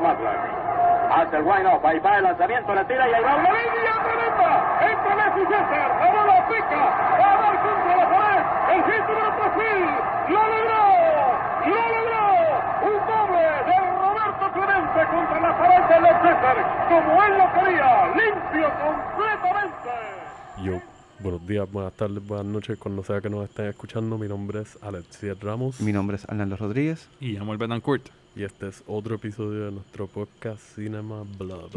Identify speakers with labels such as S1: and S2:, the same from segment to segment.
S1: más largo. Hace el wind up, ahí va el lanzamiento, la tira y ahí va una línea tremenda. Entra Messi César, la bola pica, va a dar contra la pared. El hit número 3000, lo logró, lo logró. Un doble de Roberto Clemente contra la pared de los César, como él lo quería, limpio completamente.
S2: Yo, buenos días, buenas tardes, buenas noches, cuando sea que nos estén escuchando. Mi nombre es Alexier Ramos
S3: Mi nombre es Arnaldo Rodríguez.
S4: Y llamo el Betancourt.
S2: Y este es otro episodio de nuestro podcast Cinema Blood.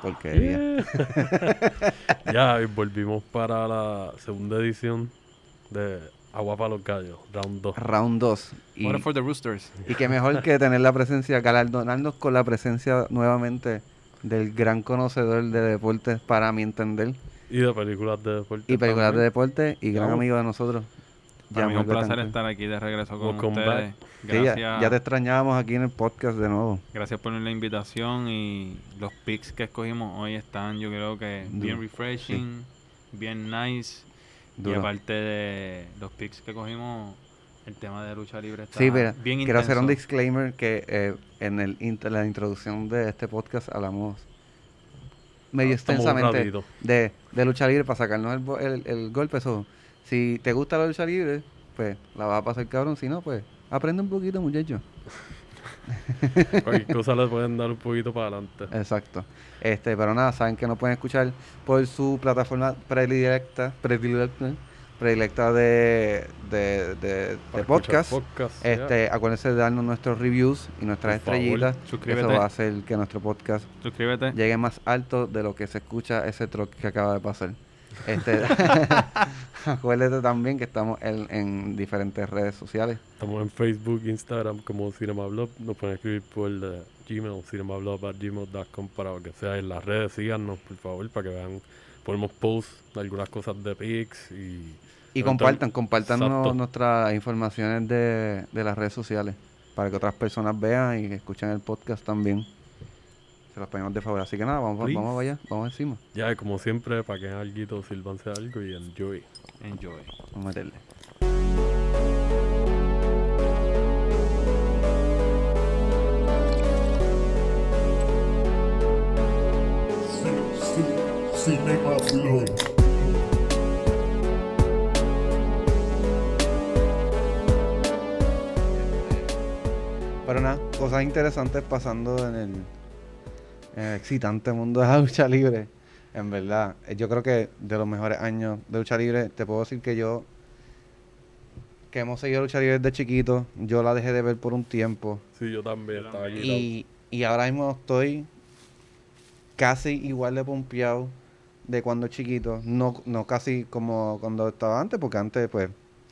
S3: Porquería.
S2: ya, y volvimos para la segunda edición de Agua para los Gallos, round 2.
S3: Round 2. Y,
S4: Water for the Roosters.
S3: y qué mejor que tener la presencia, galardonarnos con la presencia nuevamente del gran conocedor de deportes, para mi entender,
S2: Y de películas de deporte.
S3: y películas de
S2: también.
S3: deporte, y gran amigo de nosotros.
S4: Para mí es un placer estar aquí de regreso con
S2: Welcome
S4: ustedes.
S3: Sí, ya-
S4: Gracias,
S3: ya, te extrañábamos aquí en el podcast de nuevo.
S4: gracias por la invitación y los picks que escogimos hoy están, yo creo que bien
S3: Duro.
S4: refreshing, bien nice. Y aparte de los picks que cogimos, el tema de lucha libre está
S3: Sí, mira,
S4: bien
S3: quiero hacer un disclaimer que eh, en el int- la introducción de este podcast hablamos medio
S2: Ah,
S3: extensamente de, de lucha libre para sacarnos el, bo- el, el golpe. Eso, si te gusta la lucha libre, pues la vas a pasar cabrón. Si no, pues aprende un poquito, muchacho.
S2: Cualquier cosa le pueden dar un poquito para adelante.
S3: Exacto. Este, pero nada, saben que nos pueden escuchar por su plataforma predilecta, predilecta, predilecta de, de, de, de podcast.
S2: podcast.
S3: Este, acuérdense de darnos nuestros reviews y nuestras
S2: Por favor,
S3: estrellitas.
S4: suscríbete.
S3: Eso va a hacer que nuestro podcast
S4: Suscríbete.
S3: llegue más alto de lo que se escucha ese truck que acaba de pasar. Este, acuérdate también que estamos en, en diferentes redes sociales.
S2: Estamos en Facebook, Instagram como CinemaBlog. Nos pueden escribir por eh, Gmail, cinemablog.gmail.com para que sea en las redes. Síganos, por favor, para que vean. Ponemos posts algunas cosas de pics y...
S3: Y compartan, compartan nuestras informaciones de, de las redes sociales para que otras personas vean y escuchen el podcast también. Se pedimos de favor. Así que nada, vamos,
S2: Please.
S3: vamos allá, vamos encima.
S2: Ya, y como siempre, para que algo, sírvanse algo y enjoy.
S4: Enjoy.
S3: Vamos a meterle. Pero nada, cosas interesantes pasando en el, en el excitante mundo de la lucha libre. En verdad, eh, yo creo que de los mejores años de lucha libre, te puedo decir que yo, que hemos seguido lucha libre desde chiquito, yo la dejé de ver por un tiempo.
S2: Sí, yo también estaba aquí.
S3: Y, y ahora mismo estoy casi igual de pompeado de cuando chiquito. No, no casi como cuando estaba antes, porque antes pues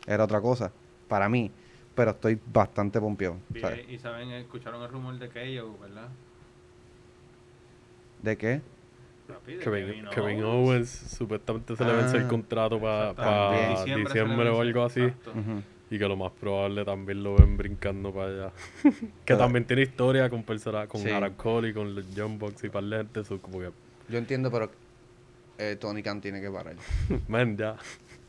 S3: era otra cosa para mí. Pero estoy bastante pompeado. ¿sabes?
S4: Y saben, escucharon el rumor de KO, ¿verdad?
S3: ¿De qué?
S2: Kevin, Kevin Owens supuestamente se le vence el
S3: Ah,
S2: contrato para diciembre, o algo así. Y que lo más probable también lo ven brincando para allá. que también tiene historia con personas, con
S3: Sí.
S2: Aaron Cole y con los John Box y par de gente. eso como que,
S3: Yo entiendo, pero eh, Tony Khan tiene que parar.
S2: man, ya.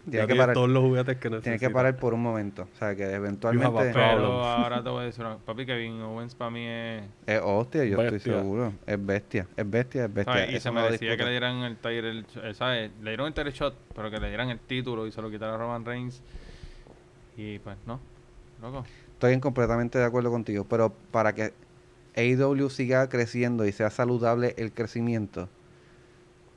S3: Tiene que parar.
S2: todos los juguetes que necesita.
S3: Tiene que parar por un momento. O sea, que eventualmente.
S4: Pero ahora te voy a decir una Papi, Kevin Owens para mí es...
S3: es hostia, yo estoy
S2: Bestia.
S3: seguro. Es bestia, es bestia, es bestia.
S4: ¿sabes? Y
S3: Eso
S4: se
S3: no lo
S4: merecía que le dieran el title, eh, ¿sabes? Le dieron el title shot, pero que le dieran el título y se lo quitara a Roman Reigns. Y pues, no. Loco.
S3: Estoy en completamente de acuerdo contigo, pero para que AEW siga creciendo y sea saludable el crecimiento,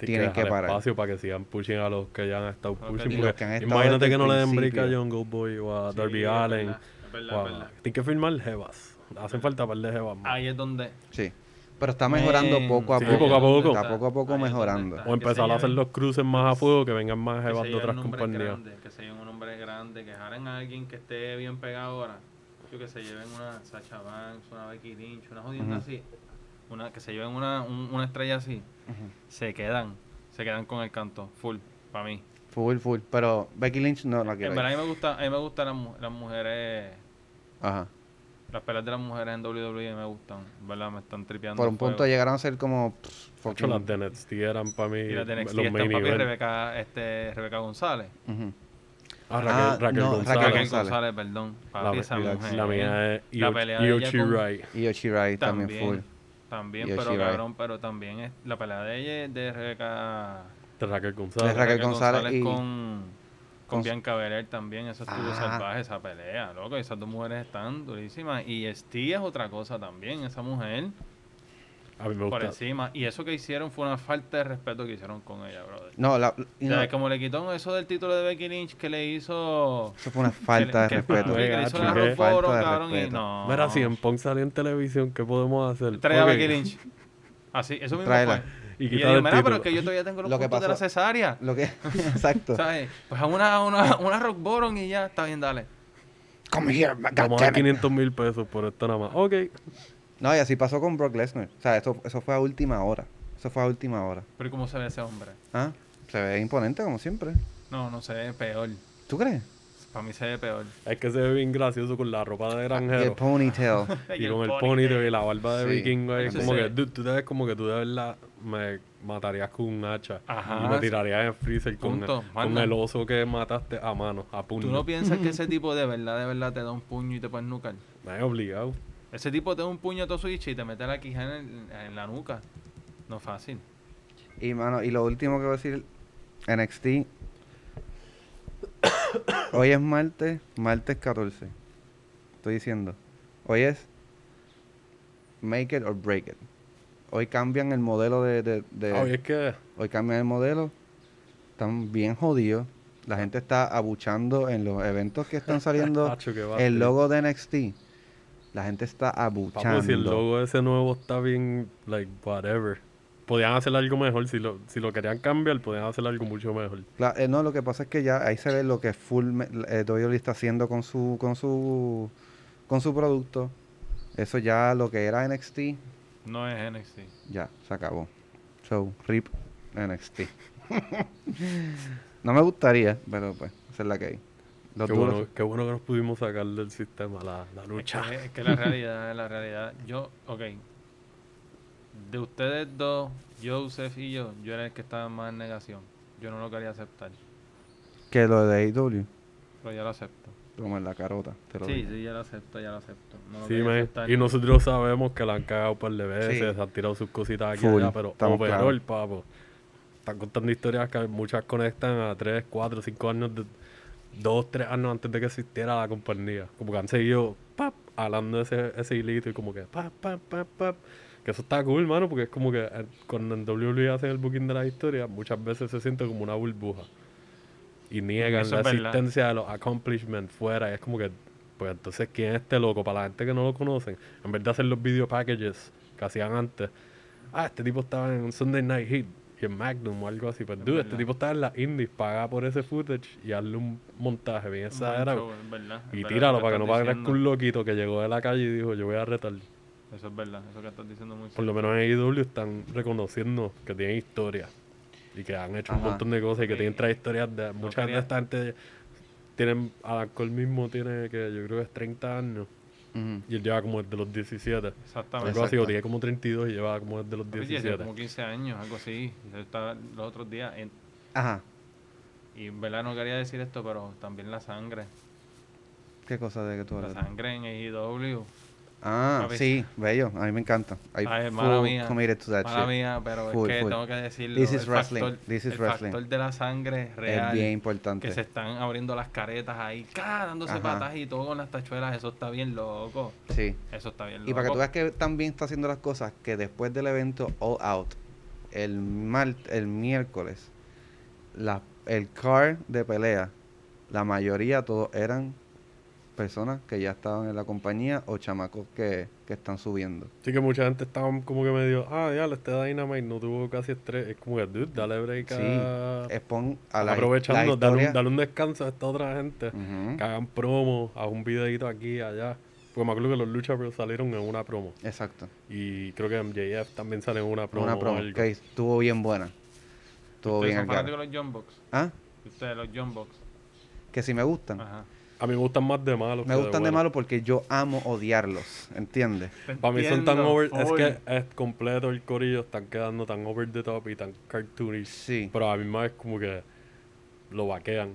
S3: tienen que
S2: dejar
S3: parar.
S2: espacio para que sigan pushing a los que ya han estado
S4: Ok.
S2: pushing. Porque
S3: que han estado
S2: imagínate que no le den break a
S3: principio.
S2: Jungle Boy o a
S4: Sí,
S2: Darby
S4: es
S2: Allen.
S4: Es verdad,
S2: o
S4: es
S2: a-
S4: verdad.
S2: Tienen que firmar Jebas. Hacen falta par de Jebas más.
S4: Ahí es donde...
S3: sí. Pero está mejorando poco a
S2: Sí,
S3: poco.
S2: poco a poco.
S3: Está poco a poco
S4: Ahí
S3: mejorando.
S2: O
S4: que
S2: empezar a hacer los cruces más a fuego, que vengan más
S4: que
S2: Jebas
S4: se
S2: de
S4: lleven
S2: otras compañías.
S4: grandes, que se lleven un nombre grande, que jalen a alguien que esté bien pegado ahora. Yo que se lleven una Sacha Banks, una Becky Lynch, una jodienda
S3: Ujú.
S4: así. Una, que se lleven una, un- una estrella así. Se quedan. Se quedan con el canto. Full. Para mí.
S3: Full, full. Pero Becky Lynch no la quiero.
S4: En verdad
S3: ir.
S4: a mí me gusta, a mí me gustan las, mu- las mujeres.
S3: Ajá.
S4: Las peleas de las mujeres en WWE me gustan. ¿Verdad? Me están tripeando.
S3: Por un
S4: fuego.
S3: punto llegaron a ser como. pff,
S2: De hecho,
S3: fucking-
S2: las de NXT eran para mí
S4: Y las de NXT
S2: los
S4: están
S2: main
S4: papi
S2: event.
S4: Rebeca, este, Rebeca González.
S3: Ujú.
S2: Ah, Raquel,
S3: Ah,
S2: Raquel
S3: no,
S2: González.
S3: Raquel
S4: Raquel
S3: González.
S4: González, perdón.
S2: La,
S4: Papi, esa
S2: la-
S4: mujer.
S2: la mía es
S4: La pelea de
S2: Io
S4: ella con-
S2: Shirai.
S3: Y Oshirai también, full.
S4: También,
S3: Y
S4: pero cabrón, pero también es la pelea de ella es de Rebeca
S2: De Raquel González.
S3: De Raquel González y-
S4: con, con
S3: con-
S4: Bianca Belair también, eso estuvo
S3: Ah.
S4: salvaje esa pelea, loco, esas dos mujeres están durísimas y Steve es otra cosa también, esa mujer
S2: A mí me
S4: por encima y eso que hicieron fue una falta de respeto que hicieron con ella, brother.
S3: No, la,
S4: O sea, como le quitó eso del título de Becky Lynch que le hizo
S3: eso fue una falta de respeto.
S4: que le hizo la cabrón, y no.
S2: Mira, si en Punk salió en televisión, ¿qué podemos hacer?
S4: Trae a. Becky Lynch. Así, eso mismo
S3: Tráela.
S4: fue.
S2: Y
S4: Y, yo digo,
S2: el
S4: mira, pero es que yo todavía tengo los
S3: Lo que
S4: puntos de la cesárea.
S3: Lo que, exacto.
S4: ¿Sabes? Pues a una, una, una rock bottom y ya, está bien, dale.
S3: Come here,
S2: Vamos a dar
S3: goddammit.
S2: 500 mil pesos por esto nada más. Ok.
S3: No, y así pasó con Brock Lesnar. O sea, eso, eso fue a última hora. Eso fue a última hora.
S4: Pero ¿y ¿cómo se ve ese hombre?
S3: ¿Ah? Se ve imponente como siempre.
S4: No, no se ve peor.
S3: ¿Tú crees?
S4: Para mí se ve peor.
S2: Es que se ve bien gracioso con la ropa de
S3: Y el
S2: granjero.
S3: ponytail.
S2: Y con el ponytail y la barba de
S3: Sí.
S2: vikingo. ahí,
S4: Eso
S2: como
S4: sí.
S2: que, dude, tú te ves como que tú de verdad me matarías con un hacha.
S4: Ajá.
S2: Y me tirarías en freezer con,
S4: Punto.
S2: con
S4: Manda.
S2: el oso que mataste a mano, a puño.
S4: ¿Tú no piensas que ese tipo de verdad, de verdad te da un puño y te puedes nucar?
S2: Me he obligado.
S4: Ese tipo te da un puño a tu switch y te mete la quija en, el- en la nuca. No es fácil.
S3: Y, mano, y lo último que voy a decir, NXT. Hoy es martes, martes 14. Estoy diciendo. Hoy es make it or break it. Hoy cambian el modelo de... de, de-
S2: Oye, es que
S3: hoy cambian el modelo. Están bien jodidos. La gente está abuchando en los eventos que están saliendo. El logo de NXT. La gente está
S2: Papo,
S3: abuchando.
S2: si el logo ese nuevo está bien, like, whatever. Podían hacer algo mejor. Si lo, si lo querían cambiar, podían hacer algo mucho mejor.
S3: Cla- eh, no, lo que pasa es que ya ahí se ve lo que full eh, está haciendo con su con su con su producto. Eso ya lo que era NXT
S4: No es NXT.
S3: ya se acabó. So, rip NXT. no me gustaría, pero pues esa es la que hay.
S2: Qué bueno, qué bueno que nos pudimos sacar del sistema la, la
S4: Es
S2: lucha.
S4: que, es que la realidad, la realidad. Yo, ok. De ustedes dos, Joseph y yo, yo era el que estaba más en negación. Yo no lo quería aceptar.
S3: que lo de AEW,
S4: Pero ya lo acepto.
S3: como en la carota, te lo
S4: Sí,
S3: digo.
S4: sí, ya lo acepto, ya lo acepto. No lo
S2: Sí,
S4: aceptar.
S2: Y nosotros sabemos que la han cagado un par de veces,
S3: Sí.
S2: han tirado sus cositas aquí
S3: Full,
S2: allá, pero
S3: estamos
S2: overall,
S3: claros.
S2: papo. Están contando historias que muchas conectan a 3, 4, 5 años, de, 2, 3 años antes de que existiera la compañía. Como que han seguido pap, hablando ese, ese hilito y como que pap, pap, pap, pap. Que eso está cool, mano, porque es como que eh, cuando en WWE hacen el booking de la historia, muchas veces se siente como una burbuja. Y niegan
S4: Eso
S2: la
S4: verdad.
S2: existencia de los accomplishments fuera. Y es como que, pues entonces, ¿quién es este loco? Para la gente que no lo conocen, en vez de hacer los video packages que hacían antes, ah, este tipo estaba en Sunday Night Heat y en Magnum o algo así. Pues,
S4: Es
S2: dude, este tipo estaba en la indies, paga por ese footage y hazle un montaje bien exagerado. Y tíralo
S4: lo
S2: para que no parezca un loquito que llegó de la calle y dijo, yo voy a retar.
S4: Eso es verdad, eso que estás diciendo muy
S2: Por lo menos en AEW están reconociendo que tienen historia y que han hecho un montón de cosas y que
S4: Sí.
S2: tienen trayectorias de de esta gente tienen Cole mismo tiene que yo creo que es 30 años
S3: Ujú.
S2: y él lleva como desde los 17
S4: Exactamente.
S2: algo así o tiene como 32 y lleva como desde los
S4: Papi, tiene
S2: 17
S4: como 15 años, algo así. Yo estaba los otros días. en-
S3: Ajá.
S4: y en verdad no quería decir esto, pero también la sangre.
S3: ¿Qué cosa de que tú
S4: La
S3: hablas?
S4: sangre en AEW.
S3: Ah,
S4: Papi.
S3: sí, bello. A mí me encanta. I
S4: Ay, mala mía.
S3: committed to that
S4: Mala
S3: shit.
S4: mía, pero
S3: Full,
S4: es que
S3: full.
S4: tengo que decirlo.
S3: This is
S4: el
S3: wrestling.
S4: Factor,
S3: This is
S4: el
S3: wrestling.
S4: factor de la sangre real.
S3: Es bien importante.
S4: Que se están abriendo las caretas ahí, ¡ca! dándose
S3: Ajá.
S4: patas y todo con las tachuelas. Eso está bien loco.
S3: Sí.
S4: Eso está bien loco.
S3: Y para que tú veas que también está haciendo las cosas, que después del evento All Out, el, mar- el miércoles, la, el car de pelea, la mayoría todos eran personas que ya estaban en la compañía o chamacos que, que están subiendo.
S2: así que mucha gente estaba como que medio ah ya este Dynamite no tuvo casi estrés es como que dude dale break a
S3: Sí, expon a la,
S2: aprovechando
S3: la
S2: dale, un,
S3: historia.
S2: dale un descanso a esta otra gente que hagan promo a un videito aquí allá porque me acuerdo que los Lucha Bros salieron en una promo
S3: Exacto.
S2: y creo que MJF también sale en una promo
S3: Una promo
S2: algo.
S3: que estuvo bien buena. Estuvo bien
S4: son de los John Box.
S3: ¿Ah?
S4: Ustedes, los John Box.
S3: Que si me gustan.
S4: Ajá.
S2: A mí me gustan más de malos
S3: Me
S2: que
S3: gustan de
S2: buenos.
S3: malo porque yo amo odiarlos, ¿entiendes?
S2: Para mí son tan over, es que es completo el corillo, están quedando tan over the top y tan cartoonish.
S3: Sí.
S2: Pero a mí más es como que lo vaquean.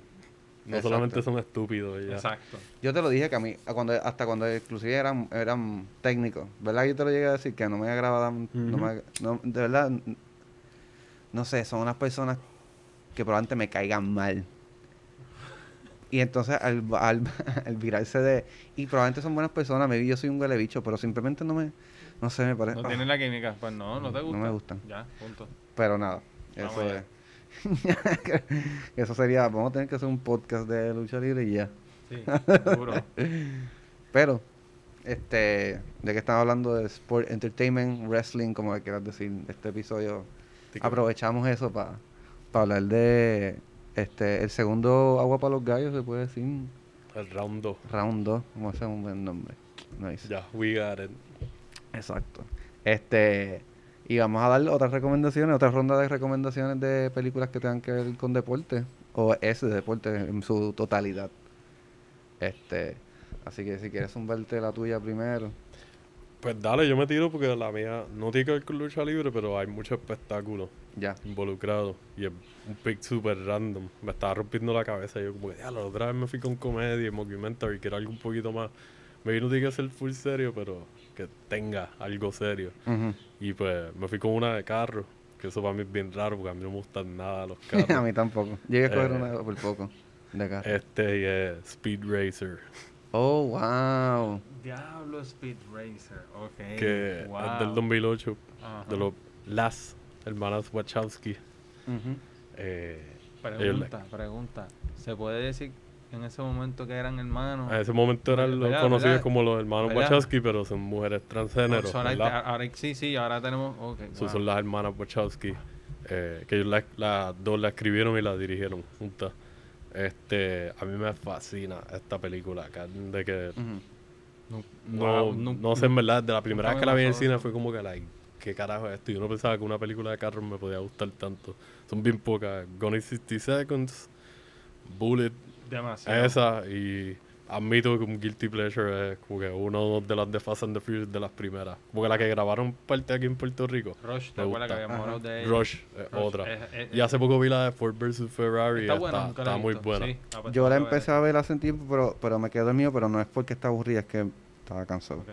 S2: No
S3: Exacto.
S2: solamente son estúpidos ya.
S4: Exacto.
S3: Yo te lo dije que a mí, a cuando, hasta cuando inclusive eran, eran técnicos, ¿verdad? Yo te lo llegué a decir que no me agradan, no me ag- no, de verdad, no sé, son unas personas que probablemente me caigan mal. Y entonces al, al, al virarse de... Y probablemente son buenas personas, maybe yo soy un huele bicho, pero simplemente no me... No sé, me parece...
S4: No tienen la química. Pues no, no te
S3: No
S4: gusta.
S3: me gustan.
S4: Ya, punto.
S3: Pero nada,
S4: Vamos
S3: eso es... eso sería... Vamos a tener que hacer un podcast de lucha libre y ya.
S4: Sí, seguro.
S3: Pero, este, ya que estamos hablando de sport, entertainment, wrestling, como quieras decir, este episodio, aprovechamos eso para hablar de este el segundo agua para los gallos, se puede decir,
S2: El round 2.
S3: round 2, como ese es un buen nombre. Nice.
S2: Ya, we got it.
S3: Exacto. Este, y vamos a dar otras recomendaciones, otra ronda de recomendaciones de películas que tengan que ver con deporte, o ese deporte en su totalidad. Este, así que si quieres zumbarte la tuya primero.
S2: Pues dale, yo me tiro porque la mía no tiene que ver con lucha libre, pero hay mucho espectáculo
S3: Ya.
S2: involucrado. Y es un pick super random. Me estaba rompiendo la cabeza. Yo como que, ya, la otra vez me fui con comedia y mockumentary, quiero algo un poquito más... Me vino tiene que ser full serio, pero que tenga algo serio. Y pues me fui con una de carro, que eso para mí es bien raro porque a mí no me gustan nada los
S3: a
S2: carros.
S3: mí tampoco. Llegué a coger
S2: Eh.
S3: una por poco. De acá.
S2: este es Speed Racer,
S3: Oh, wow.
S4: Diablo Speed Racer. Ok.
S2: que
S4: wow.
S2: es del 2008,
S4: Ajá.
S2: de los las hermanas Wachowski. Eh,
S4: Pregunta, pregunta. ¿Se puede decir en ese momento que eran hermanos?
S2: En ese momento eran los conocidos
S4: ¿Verdad?
S2: como los hermanos
S4: ¿Verdad?
S2: Wachowski, pero son mujeres transgénero.
S4: Ahora, sí, sí, ahora tenemos. Ok.
S2: Esas
S4: wow.
S2: son las hermanas Wachowski, eh, que ellos la- las dos la escribieron y la dirigieron juntas. Este, a mí me fascina esta película, acá, de que no,
S4: nu-
S2: no sé en verdad, de la primera vez que la vi en el cine fue como que, like, ¿qué carajo es esto? Yo no pensaba que una película de carros me podía gustar tanto. Son bien pocas. Gone in 60 Seconds, Bullet,
S4: Demasiado.
S2: esa y admito que un Guilty Pleasure es como que uno de las de Fast and the Furious de las primeras. Como que la que grabaron parte aquí en Puerto Rico.
S4: Rush, ¿te acuerdas que
S2: gusta.
S4: habíamos hablado de ella?
S2: Rush, eh,
S4: Rush,
S2: otra.
S4: es- es-
S2: y hace poco vi la de Ford vs Ferrari.
S4: Está
S2: y
S4: buena,
S2: está,
S4: nunca la he
S2: está muy buena.
S4: Sí, pues
S3: Yo la empecé a ver hace tiempo, pero, pero me quedé dormido, pero no es porque está aburrida, es que estaba cansado.
S4: Ok.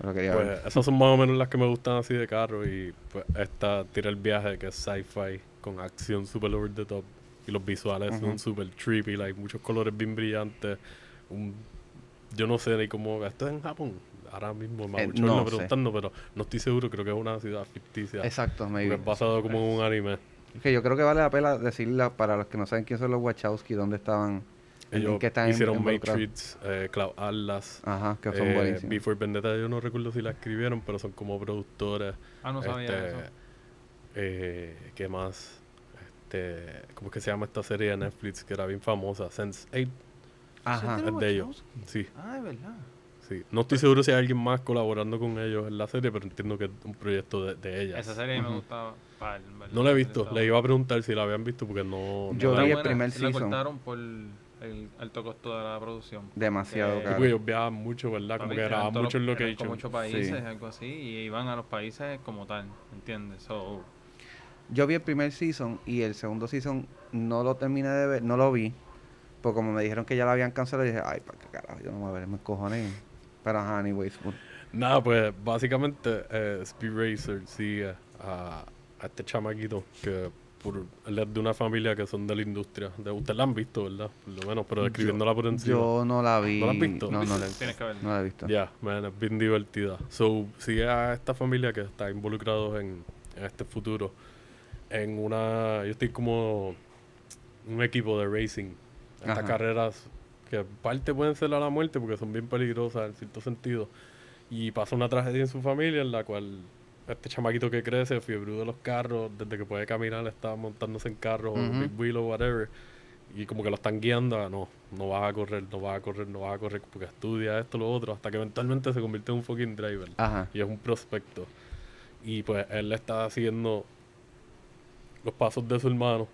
S3: Pero quería
S2: Pues
S3: ver.
S2: esas son más o menos las que me gustan así de carro. Y pues esta tira el viaje que es sci-fi con acción super over the top. Y los visuales
S3: Ujú.
S2: son super trippy, like muchos colores bien brillantes. Un, yo no sé ni cómo. Esto es en Japón. Ahora mismo me
S3: Eh,
S2: mucho
S3: no
S2: me
S3: sé.
S2: preguntando, pero no estoy seguro. Creo que es una ciudad ficticia.
S3: Exacto, maybe.
S2: es basado como en un anime.
S3: Que yo creo que vale la pena decirla para los que no saben quién son los Wachowski, dónde estaban. en
S2: Ellos
S3: qué están
S2: hicieron. Matrix, eh, Cloud Atlas.
S3: Ajá, que son
S2: eh,
S3: buenísimos.
S2: Before Vendetta yo no recuerdo si la escribieron, pero son como productores.
S4: Ah, no sabía
S2: Este,
S4: eso.
S2: eh, ¿Qué más? Este, ¿Cómo es que se llama esta serie de Netflix que era bien famosa? Sense8
S3: Ajá.
S4: ¿Ese
S2: es de ellos. Sí,
S4: Ah, es verdad.
S2: sí. No estoy seguro si hay alguien más colaborando con ellos en la serie, pero entiendo que es un proyecto de, de ellas.
S4: Esa serie me
S3: Ujú.
S4: gustaba. pa, en verdad,
S2: No la he visto. Le iba a preguntar si la habían visto porque no.
S3: Yo
S2: no
S3: vi
S2: la
S3: el primer
S4: La
S3: season.
S4: cortaron por el alto costo de la producción.
S3: Demasiado
S4: Eh,
S3: caro.
S2: Porque ellos viajaban mucho, ¿verdad? Como que grababan mucho en location.
S4: Con muchos países,
S3: Sí.
S4: algo así, y iban a los países como tal, ¿entiendes? So,
S3: Yo vi el primer season y el segundo season no lo terminé de ver, no lo vi. Porque como me dijeron que ya lo habían cancelado, dije, ay, ¿para qué carajo? Yo no me voy a ver, me cojones. Pero ajá, anyways. pues,
S2: Nada, pues básicamente eh, Speed Racer sigue a, a este chamaquito que por, él es de una familia que son de la industria. De, Ustedes la han visto, ¿verdad? Por lo menos, pero describiéndola por encima.
S3: Yo no la vi.
S2: ¿No la has visto?
S3: No, no la,
S4: tienes que verla.
S3: no la he visto.
S2: Ya, man, es bien divertida. So, sigue a esta familia que está involucrado en, en este futuro. En una. Yo estoy como. Un equipo de racing. Estas
S3: Ajá.
S2: carreras que en parte pueden ser a la muerte porque son bien peligrosas en cierto sentido. Y pasa una tragedia en su familia en la cual este chamaquito que crece, fiebre de los carros, desde que puede caminar, está montándose en carros o
S3: Ujú.
S2: big wheel o whatever. Y como que lo están guiando a no, no vas a correr, no vas a correr, no vas a correr, porque estudia esto, lo otro, hasta que eventualmente se convierte en un fucking driver.
S3: Ajá.
S2: Y es un prospecto. Y pues él le está siguiendo los pasos de su hermano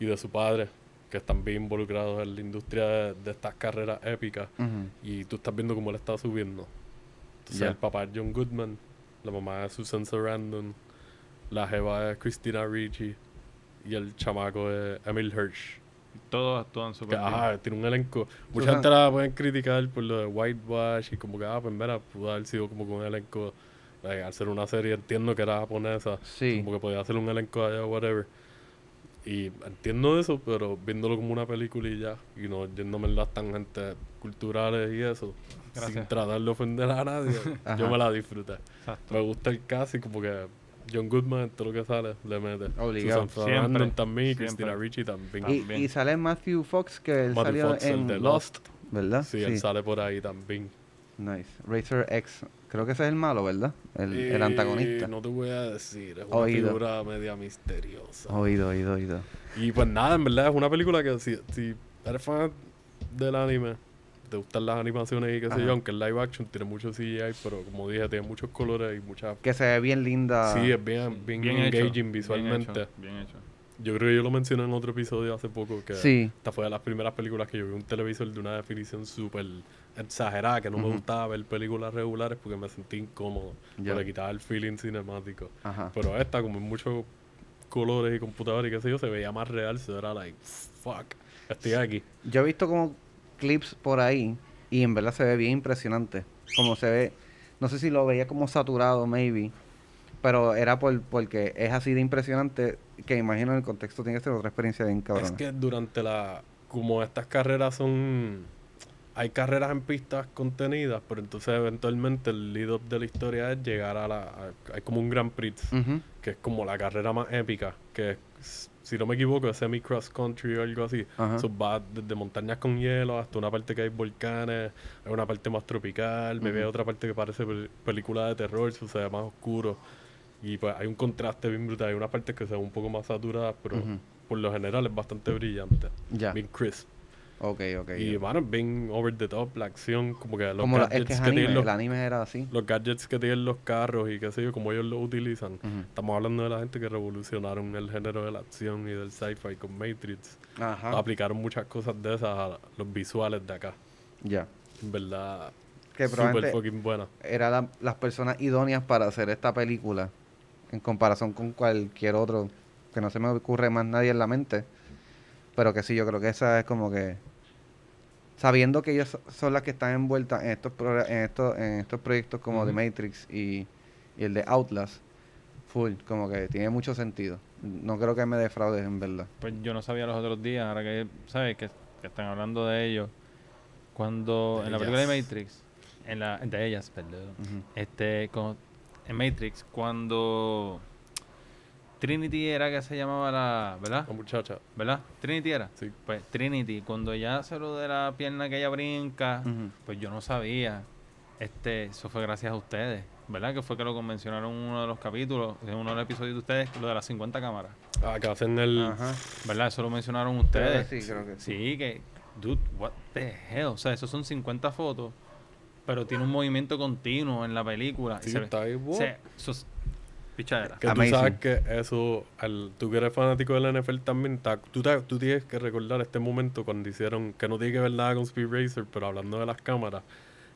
S2: y de su padre, que están bien involucrados en la industria de, de estas carreras épicas. Y tú estás viendo cómo él está subiendo. Entonces
S3: Ya.
S2: el papá es John Goodman, la mamá es Susan Sarandon, la jeva es Christina Ricci y el chamaco es Emil Hirsch.
S4: Todos actúan súper bien.
S2: ajá, tiene un elenco. Mucha
S3: Susan-
S2: gente la pueden criticar por lo de Whitewash y como que, ah, pues mira, pudo haber sido como que un elenco. like, al ser una serie, entiendo que era japonesa.
S3: Sí.
S2: Como que podía hacer un elenco allá, whatever. Y entiendo eso, pero viéndolo como una película y ya, y no yéndome en las tangentes culturales y eso, sin tratar de ofender a nadie, yo me la disfruté.
S4: Exacto.
S2: Me gusta el cast y como que John Goodman, todo lo que sale, le mete.
S3: Obligado.
S2: Susan Sarandon también y
S4: siempre.
S2: Christina Ricci también.
S3: Y,
S4: También.
S3: y sale Matthew Fox, que él
S2: Matthew
S3: salió
S2: Fox, el
S3: en
S2: de
S3: Lost,
S2: Lost.
S3: ¿verdad?
S2: Sí, él sale por ahí también.
S3: Nice. Racer X. Creo que ese es el malo, ¿verdad? El, el
S2: Eh,
S3: antagonista.
S2: No te voy a decir, es una
S3: Oído.
S2: figura media misteriosa.
S3: Oído, oído, oído.
S2: Y pues nada, en verdad es una película que si, si eres fan del anime, te gustan las animaciones y qué sé yo, aunque el live action tiene mucho CGI, pero como dije, tiene muchos colores y muchas...
S3: Que se ve bien linda.
S2: Sí, es bien, bien, engaging visualmente.
S4: hecho, Bien hecho.
S2: Yo creo que yo lo mencioné en otro episodio hace poco, que
S3: Sí.
S2: esta fue de las primeras películas que yo vi un televisor de una definición súper exagerada, que no me gustaba ver películas regulares porque me sentí incómodo, porque le quitaba el feeling cinemático.
S3: Ajá.
S2: Pero esta, como en muchos colores y computadores y qué sé yo, se veía más real, se era like, fuck, estoy aquí.
S3: Yo he visto como clips por ahí y en verdad se ve bien impresionante. Como se ve, no sé si lo veía como saturado, maybe, pero era por porque es así de impresionante que imagino en el contexto tiene que ser otra experiencia bien cabrona.
S2: Es que durante la, como estas carreras son, hay carreras en pistas contenidas, pero entonces eventualmente el lead up de la historia es llegar a la, a- hay como un Grand Prix,
S3: Ujú.
S2: que es como la carrera más épica, que es, si no me equivoco es semi cross country o algo así.
S3: Ajá.
S2: Eso va desde montañas con hielo hasta una parte que hay volcanes, hay una parte más tropical, me
S3: Ujú.
S2: ve otra parte que parece pel- película de terror, ve más oscuro. Y pues hay un contraste bien brutal, hay una parte que se ve un poco más saturada, pero por lo general es bastante brillante,
S3: Ya.
S2: bien crisp.
S3: Ok, ok.
S2: Y bueno, bien over the top, la acción, como que los
S3: como la-
S2: gadgets
S3: que es
S2: que tienen los,
S3: el anime era así.
S2: los gadgets que tienen los carros y qué sé yo, como ellos los utilizan. Estamos hablando de la gente que revolucionaron el género de la acción y del sci-fi con Matrix.
S3: Ajá.
S2: Aplicaron muchas cosas de esas a los visuales de acá.
S3: Ya.
S2: En verdad,
S3: Que probablemente
S2: fucking buena.
S3: eran la- las personas idóneas para hacer esta película en comparación con cualquier otro que no se me ocurre más nadie en la mente pero que sí yo creo que esa es como que sabiendo que ellos son las que están envueltas en estos pro- en estos en estos proyectos como The
S2: Ujú.
S3: Matrix y, y el de Outlast full como que tiene mucho sentido no creo que me defraudes en verdad
S4: Pues yo no sabía los otros días, ahora que, ¿sabes? Que, que están hablando de ellos. Cuando,
S2: De
S4: en la película de. Matrix, en la, de ellas, perdón. Este, con, en Matrix, cuando Trinity era que se llamaba la, ¿verdad?
S2: La muchacha,
S4: ¿Verdad? Trinity era.
S2: sí.
S4: Pues Trinity, cuando ella hace lo de la pierna que ella brinca, pues yo no sabía. Este, eso fue gracias a ustedes, ¿verdad? Que fue que lo mencionaron en uno de los capítulos, en uno de los episodios de ustedes, lo de las 50 cámaras.
S2: Ah, que hacen el...
S3: Ajá.
S4: ¿Verdad? Eso lo mencionaron
S3: Creo que
S4: ustedes.
S3: sí creo que sí
S4: Sí, que, dude, what the hell. O sea, esos son 50 fotos, pero tiene un movimiento continuo en la película.
S2: Sí,
S4: y se ve-
S2: está ahí, wow.
S4: se- eso es pichadera.
S2: Que
S3: Amazing.
S2: tú sabes que eso, al, tú que eres fanático del NFL también, ta- tú, ta- tú tienes que recordar este momento cuando hicieron, que no tiene que ver nada con Speed Racer, pero hablando de las cámaras,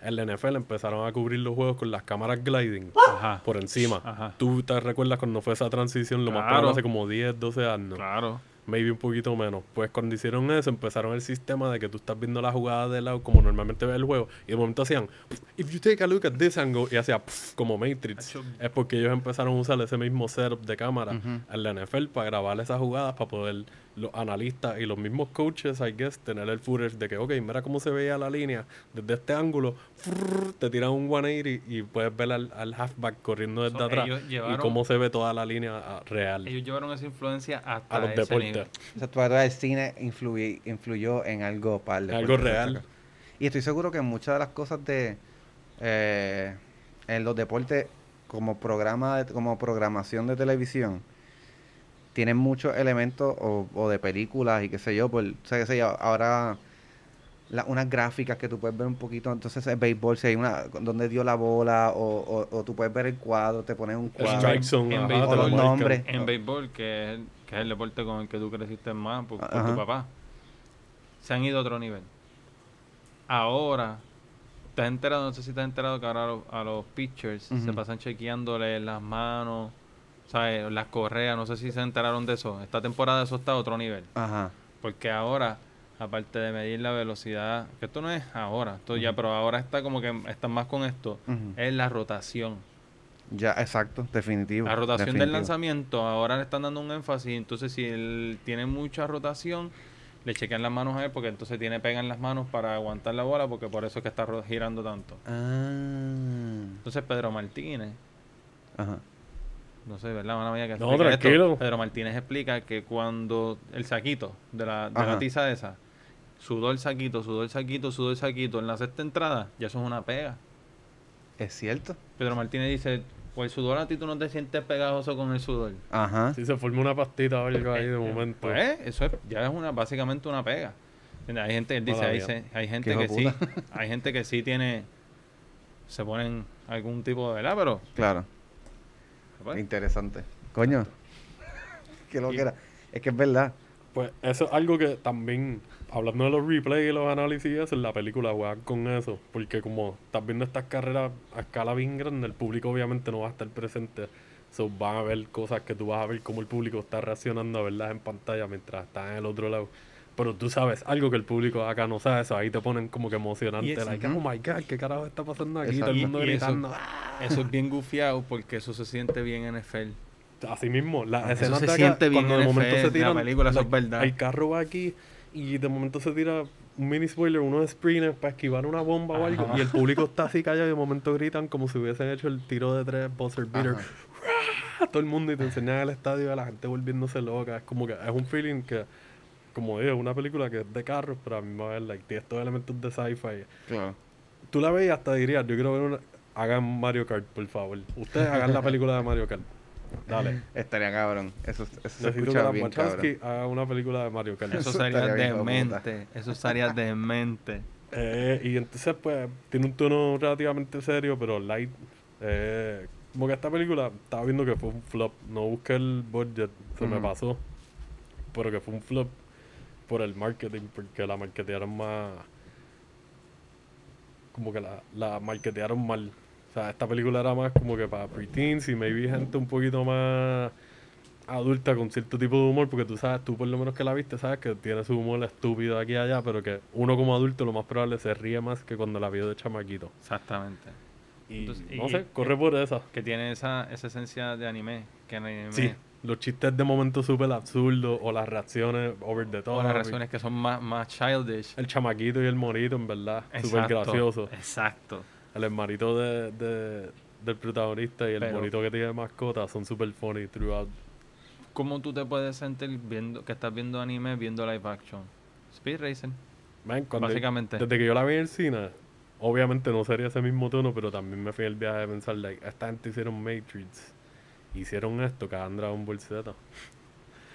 S2: en la NFL empezaron a cubrir los juegos con las cámaras gliding
S4: Ajá.
S2: por encima.
S4: Ajá.
S2: Tú te recuerdas cuando fue esa transición, lo más
S4: Claro.
S2: probable hace como 10, 12 años.
S4: Claro.
S2: Maybe un poquito menos. Pues cuando hicieron eso, empezaron el sistema de que tú estás viendo la jugada de lado como normalmente ves el juego, y de momento hacían, if you take a look at this angle, y hacía como Matrix. Es porque ellos empezaron a usar ese mismo setup de cámara
S3: Ujú.
S2: en la NFL para grabar esas jugadas, para poder los analistas y los mismos coaches, I guess, tener el footage de que, ok, mira cómo se veía la línea desde este ángulo, frrr, te tiran un 180 y puedes ver al, al halfback corriendo desde
S4: So,
S2: atrás y cómo se ve toda la línea ah, real
S4: Ellos llevaron esa influencia hasta
S2: a los deportes.
S4: nivel.
S3: O sea, tú vas a ver, el cine influye- influyó en algo para el
S2: Algo real.
S3: Y estoy seguro que muchas de las cosas de eh, en los deportes como programa de- como programación de televisión tienen muchos elementos o, o de películas y qué sé yo, por, o sea, qué sé yo, ahora la- unas gráficas que tú puedes ver un poquito, entonces el béisbol, si hay una donde dio la bola o, o, o tú puedes ver el cuadro, te pones un cuadro.
S2: strike zone,
S4: En
S2: ajá,
S4: béisbol,
S3: los nombres.
S4: En béisbol, que es, el, que es el deporte con el que tú creciste más por, tu papá, se han ido a otro nivel. Ahora, te has enterado, no sé si te has enterado que ahora a los, a los pitchers se
S3: Ujú.
S4: pasan chequeándole las manos, ¿sabes? las correas, no sé si se enteraron de eso. Esta temporada eso está a otro nivel.
S3: Ajá.
S4: Porque ahora, aparte de medir la velocidad, que esto no es ahora, esto ya, pero ahora está como que están más con esto, es la rotación.
S3: Ya, exacto, definitivo.
S4: La rotación del lanzamiento, ahora le están dando un énfasis, entonces si él tiene mucha rotación, le chequean las manos a él porque entonces tiene pega en las manos para aguantar la bola porque por eso es que está girando tanto.
S3: Ah.
S4: Entonces Pedro Martínez,
S3: Ajá.
S4: No sé, ¿verdad? Una mía que
S2: No,
S4: esto.
S2: tranquilo.
S4: Pedro Martínez explica que cuando el saquito de la, de la tiza esa, sudó el saquito, sudó el saquito, sudó el saquito en la sexta entrada, ya eso es una pega.
S3: Es cierto.
S4: Pedro Martínez dice, pues el sudor a ti tú no te sientes pegajoso con el sudor.
S3: Ajá.
S2: Si se forma una pastita o algo ahí de momento.
S4: Pues eso es, ya es una básicamente una pega. Hay gente, él dice,
S2: Mala
S4: hay, se- hay gente que sí, hay gente que sí tiene, se ponen algún tipo de, ¿verdad? Pero,
S3: Claro. Interesante. Coño. Qué lo que era. Es que es verdad.
S2: Pues eso es algo que también, hablando de los replays y los análisis eso, en la película juegan con eso. Porque como estás viendo estas carreras a escala bien grande, el público obviamente no va a estar presente. So, van a ver cosas que tú vas a ver cómo el público está reaccionando a verlas en pantalla mientras estás en el otro lado. Pero tú sabes algo que el público acá no sabe, eso ahí te ponen como que emocionante.
S4: Es-
S2: like, oh my god, ¿qué carajo está pasando aquí?
S3: Exacto.
S2: Todo el mundo
S4: Y- y eso-
S2: gritando. "Ah".
S4: eso es bien gufiado porque eso se siente bien en NFL.
S2: Así mismo, las
S3: Eso
S2: escenas
S4: se
S2: de acá,
S4: siente bien
S2: cuando de momento se
S4: la
S2: tiran,
S4: película, eso es
S2: like,
S4: verdad.
S2: El carro va aquí y de momento se tira un mini spoiler, unos sprinters para esquivar una bomba o algo
S4: Ajá.
S2: y el público está así callado y de momento gritan como si hubiesen hecho el tiro de tres buzzer beater.
S3: Ajá.
S2: todo el mundo y te enseñan el estadio a la gente volviéndose loca. Es como que es un feeling que, como digo, es una película que es de carros, pero a mí me va a ver, like, tiene estos elementos de sci-fi.
S3: Claro.
S2: Tú la ves y hasta dirías, yo quiero ver una... Hagan Mario Kart, por favor. Ustedes hagan la película de Mario Kart. Dale.
S3: Estaría cabrón. Eso, eso se
S2: que
S3: escucha bien cabrón.
S2: haga una película de Mario Kart.
S4: Eso
S3: Eso
S4: sería demente. Eso sería demente.
S2: Eh, y entonces, pues, tiene un tono relativamente serio, pero light. Eh, como que esta película, estaba viendo que fue un flop. No busqué el budget, se me pasó. Pero que fue un flop por el marketing, porque la marketearon más. Como que la, la marketearon mal. O sea, esta película era más como que para preteens y maybe gente un poquito más adulta con cierto tipo de humor, porque tú sabes, tú por lo menos que la viste, sabes que tiene su humor estúpido aquí y allá, pero que uno como adulto lo más probable se ríe más que cuando la vio de chamaquito.
S4: Exactamente.
S2: Y
S4: Entonces,
S2: no
S4: y-
S2: sé, corre por esa.
S4: Que tiene esa, esa esencia de anime. Que en anime
S2: Sí, los chistes de momento súper absurdos o las reacciones over the top.
S4: o las razones que son más, más childish.
S2: El chamaquito y el monito, en verdad, súper gracioso.
S4: Exacto.
S2: El hermanito de, de- del protagonista y el
S4: Pero-
S2: monito que tiene mascota son súper funny throughout.
S4: ¿Cómo tú te puedes sentir viendo que estás viendo anime viendo live action? Speed Racing.
S2: Man,
S4: Básicamente.
S2: Desde que yo la vi en el cine, obviamente no sería ese mismo tono, pero también me fui el viaje de pensar, like, esta gente hicieron Matrix, hicieron esto, que en Dragon Ball Z.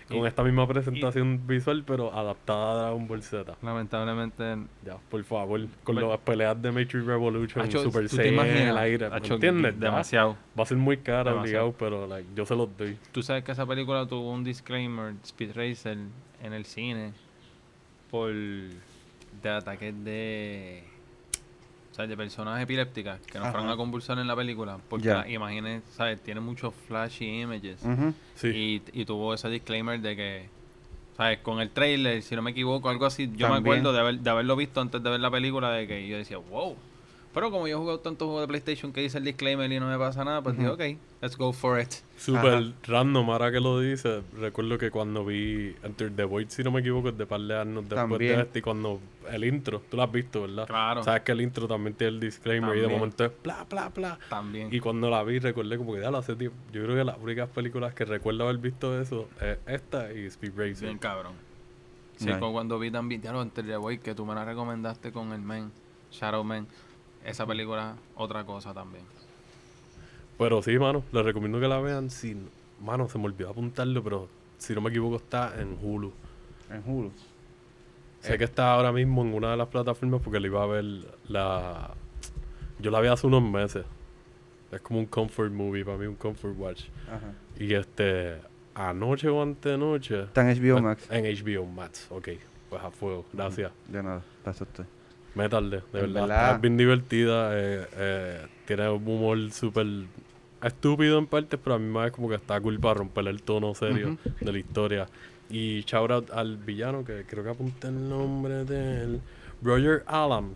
S2: Con
S4: Y-
S2: esta misma presentación visual, pero adaptada a Dragon Ball Z.
S4: Lamentablemente.
S2: Ya, por favor, con
S4: Bueno.
S2: las peleas de Matrix Revolution,
S4: Hacho,
S2: Super
S4: ¿tú te
S2: Saiyan en el aire, ¿me
S4: Hacho,
S2: entiendes? Ya,
S4: Demasiado.
S2: Va a ser muy cara,
S4: Demasiado.
S2: obligado, pero like, yo se los doy.
S4: Tú sabes que esa película tuvo un disclaimer, Speed Racer, en el cine por de ataques de o sea, de personas epilépticas que no
S3: Ajá.
S4: fueron a convulsar en la película porque
S3: Ya.
S4: la imágenes, ¿sabes? Tiene muchos flashy images.
S2: Sí.
S4: y, y tuvo ese disclaimer de que ¿sabes? Con el trailer, si no me equivoco, algo así, yo me acuerdo de, haber- de haberlo visto antes de ver la película de que yo decía, wow. Pero como yo he jugado tantos juegos de PlayStation que dice el disclaimer y no me pasa nada, pues dije, ok, let's go for it.
S2: Súper
S3: Ajá.
S2: random, ahora que lo dice. Recuerdo que cuando vi Enter the Void, si no me equivoco, es de par de años después
S3: También.
S2: de este, y cuando el intro, tú lo has visto, ¿verdad?
S4: Claro.
S2: Sabes que el intro también tiene el disclaimer y de momento es bla, bla, bla.
S4: También.
S2: Y cuando la vi, recordé como que ya lo hace tiempo. Yo creo que las únicas películas que recuerdo haber visto eso es esta y Speed Racer.
S4: Bien cabrón. Sí,
S3: Nice.
S4: con cuando vi también, ya lo anterior de Boy, que tú me la recomendaste con el Men, Shadow Man. Esa película, otra cosa también.
S2: Pero sí, mano, les recomiendo que la vean. sin mano, se me olvidó apuntarlo, pero si no me equivoco, está en Hulu.
S3: En Hulu.
S2: Sé
S3: Eh.
S2: que está ahora mismo en una de las plataformas porque le iba a ver la. Yo la vi hace unos meses. Es como un comfort movie para mí, un comfort watch.
S3: Ajá.
S2: Y este. Anoche o antenoche.
S3: Está en HBO Max.
S2: En HBO Max, ok. Pues a fuego, gracias.
S3: De nada, para eso estoy.
S2: Tardé, de verdad.
S3: verdad.
S2: Es bien divertida. eh, eh, tiene un humor súper estúpido en partes, pero a mí me es como que está cool para romper el tono serio de la historia. Y shout out al villano, que creo que apunté el nombre de él. Roger Allam,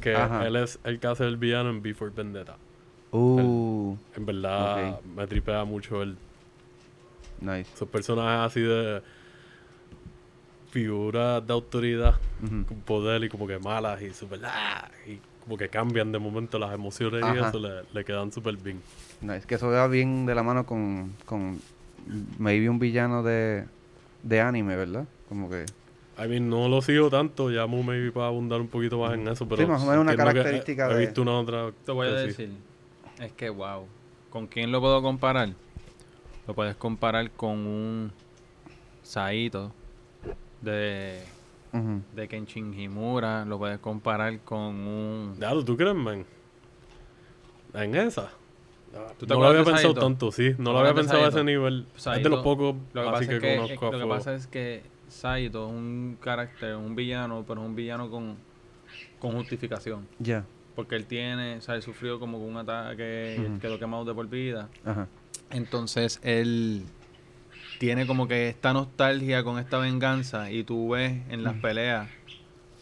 S2: que
S3: Ajá.
S2: él es el que hace el villano en Before Vendetta.
S3: Uh,
S2: En verdad, me tripea mucho el,
S3: nice.
S2: esos personajes así de figuras de autoridad con poder y como que malas y super ah, y como que cambian de momento las emociones y eso le, le quedan súper bien.
S3: Nice. Que eso va bien de la mano con, con maybe un villano de, de anime, ¿verdad? Como que...
S2: I mean, no lo sigo tanto, ya me maybe para abundar un poquito más en eso, pero
S3: más o menos una
S2: he-
S3: característica
S2: he,
S3: de-
S2: visto una otra
S4: Te voy a
S2: sí.
S4: decir, es que wow, ¿con quién lo puedo comparar? Lo puedes comparar con un Saito de,
S3: ujú.
S4: de Kenshin Himura, lo puedes comparar con un...
S2: Ya, ¿tú crees, man? En esa.
S4: ¿Tú te
S2: no lo había pensado
S4: tanto?
S2: tanto, sí. No lo había pensado a ese
S4: Saito?
S2: nivel. es de
S4: Saito,
S2: los pocos
S4: Lo que,
S2: así
S4: pasa
S2: que,
S4: es que,
S2: conozco a
S4: lo que
S2: fuego.
S4: pasa es que Saito es un carácter, un villano, pero es un villano con, con justificación.
S3: Ya.
S4: Porque él tiene, o sea, él sufrió como con un ataque y él
S3: Ujú.
S4: quedó quemado de por vida.
S3: Ajá.
S4: Entonces él tiene como que esta nostalgia con esta venganza y tú ves en las peleas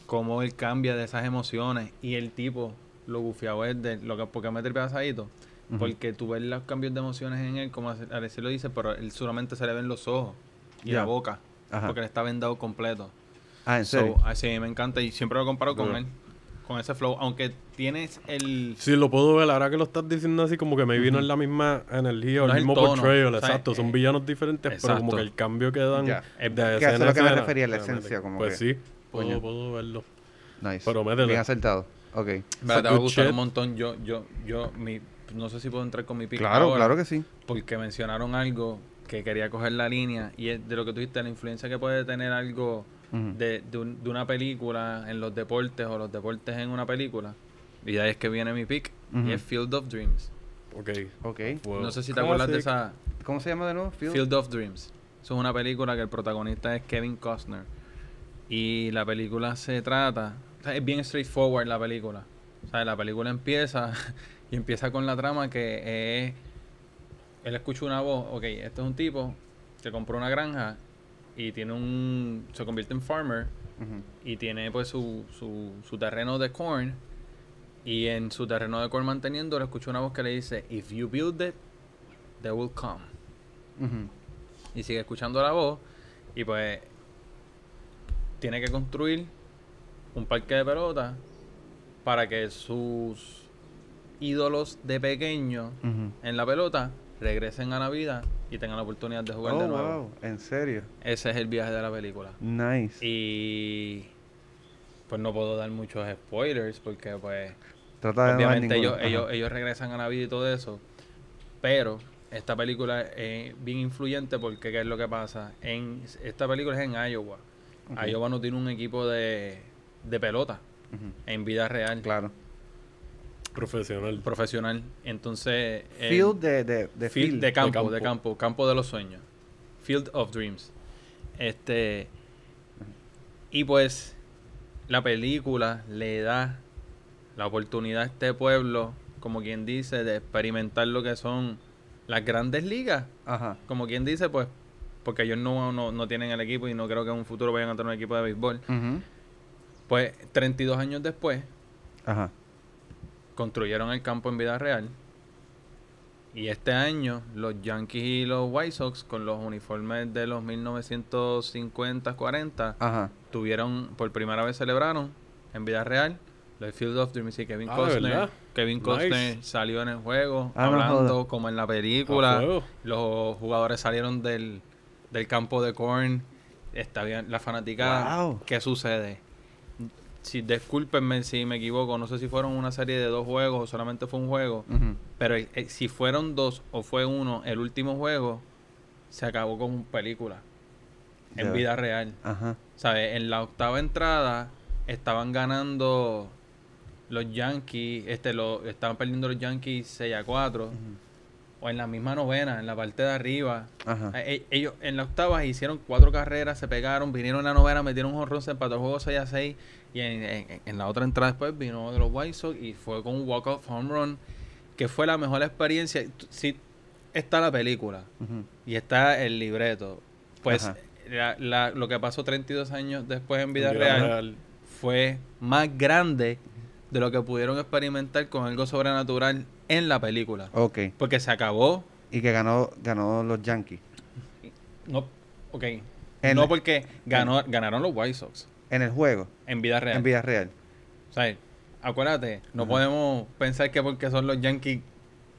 S4: cómo él cambia de esas emociones y el tipo lo bufiado es de lo que porque me a Saito
S3: Ujú.
S4: porque tú ves los cambios de emociones en él como Alexis lo dice pero él solamente se le ven los ojos y la boca
S3: Ajá.
S4: porque él está vendado completo
S3: Ah, ¿en
S4: so,
S3: serio?
S4: así me encanta y siempre lo comparo con él con ese flow aunque tienes el
S2: Sí, lo puedo ver. Ahora que lo estás diciendo así, como que me vino en la misma energía o
S4: No
S2: el mismo
S4: tono,
S2: portrayal. exacto. Son
S4: eh,
S2: villanos diferentes, pero como que el cambio que dan
S3: Ya.
S2: de
S3: Que eso es
S2: escena
S3: lo que me
S2: escena,
S3: refería, la esencia, como
S2: Pues
S3: que-
S2: sí, puedo, puedo verlo.
S3: Nice.
S2: pero métele.
S3: Bien acertado. Ok.
S2: It's
S4: te va a
S2: good
S4: gustar
S2: shit.
S4: un montón. Yo, yo, yo, mi, no sé si puedo entrar con mi pick
S3: Claro,
S4: ahora,
S3: claro que sí.
S4: Porque mencionaron algo que quería coger la línea y es de lo que tú dijiste, la influencia que puede tener algo De, de, un- de una película en los deportes o los deportes en una película. Y de ahí es que viene mi pick. Y es Field of Dreams.
S2: Ok.
S3: Ok.
S2: Well,
S4: no sé si te acuerdas de esa
S3: ¿Cómo se llama de nuevo? Field.
S4: Field of Dreams. Eso es una película que el protagonista es Kevin Costner. Y la película se trata. o sea, es bien straightforward la película. O sea, la película empieza y empieza con la trama que es. Él escucha una voz. Ok, este es un tipo que compró una granja y tiene un. Se convierte en farmer y tiene pues su, su, su terreno de corn. Y en su terreno de corn manteniendo, le escucha una voz que le dice: If you build it, they will come y sigue escuchando la voz y pues tiene que construir un parque de pelota para que sus ídolos de pequeño en la pelota regresen a la vida y tengan la oportunidad de jugar de
S3: Oh,
S4: nuevo.
S3: wow. ¿En serio?
S4: Ese es el viaje de la película.
S3: Nice.
S4: Y pues no puedo dar muchos spoilers porque pues
S3: Trata de no
S4: Obviamente ellos, ellos, ellos regresan a la vida y todo eso. Pero esta película es bien influyente porque ¿qué es lo que pasa? En esta película es en Iowa. Iowa no tiene un equipo de, de pelota en vida real,
S3: Claro.
S2: Profesional.
S4: profesional. Entonces, el-
S3: Field de, de, de
S4: field
S3: field.
S4: de campo,
S2: campo.
S4: de campo, campo de los sueños. Field of Dreams. Este y pues la película le da la oportunidad a este pueblo, como quien dice, de experimentar lo que son las grandes ligas.
S3: Ajá.
S4: Como quien dice, pues, porque ellos no, no, no tienen el equipo y no creo que en un futuro vayan a tener un equipo de béisbol.
S3: Ujú.
S4: Pues 32 años después,
S3: Ajá.
S4: Construyeron el campo en vida real. Y este año los Yankees y los White Sox con los uniformes de los 1950-40
S3: Ajá.
S4: tuvieron, por primera vez celebraron en vida real los Field of Dreams y Kevin
S2: Ah, ¿de
S4: Costner. Kevin
S2: Nice.
S4: Costner salió en el juego
S3: Ah,
S4: hablando como en la película. Los jugadores salieron del, del campo de corn. Está bien, la fanaticada.
S3: Wow.
S4: ¿Qué sucede? Si, discúlpenme si me equivoco, no sé si fueron una serie de dos juegos o solamente fue un juego, pero eh, si fueron dos o fue uno, el último juego se acabó con película en vida real.
S3: Ajá.
S4: ¿Sabes? En la octava entrada estaban ganando los Yankees, este, lo, estaban perdiendo los Yankees 6 a 4. O en la misma novena, en la parte de arriba.
S3: Ajá.
S4: Eh, eh, ellos en la octava hicieron cuatro carreras, se pegaron, vinieron en la novena, metieron un jonrón, se empató el juego 6 a 6. Y en, en- en la otra entrada después vino de los White Sox y fue con un walk-off home run, que fue la mejor experiencia. Sí, está la película y está el libreto. Pues
S3: Ajá.
S4: la- la- lo que pasó 32 años después en vida, real, fue más grande de lo que pudieron experimentar con algo sobrenatural en la película.
S3: Ok.
S4: Porque se acabó.
S3: Y que ganó, ganó los Yankees.
S4: No, ok.
S3: En-
S4: no porque ganó, ganaron los White Sox
S3: En el juego,
S4: en vida real.
S3: en vida real.
S4: O sea, acuérdate, no podemos pensar que porque son los Yankees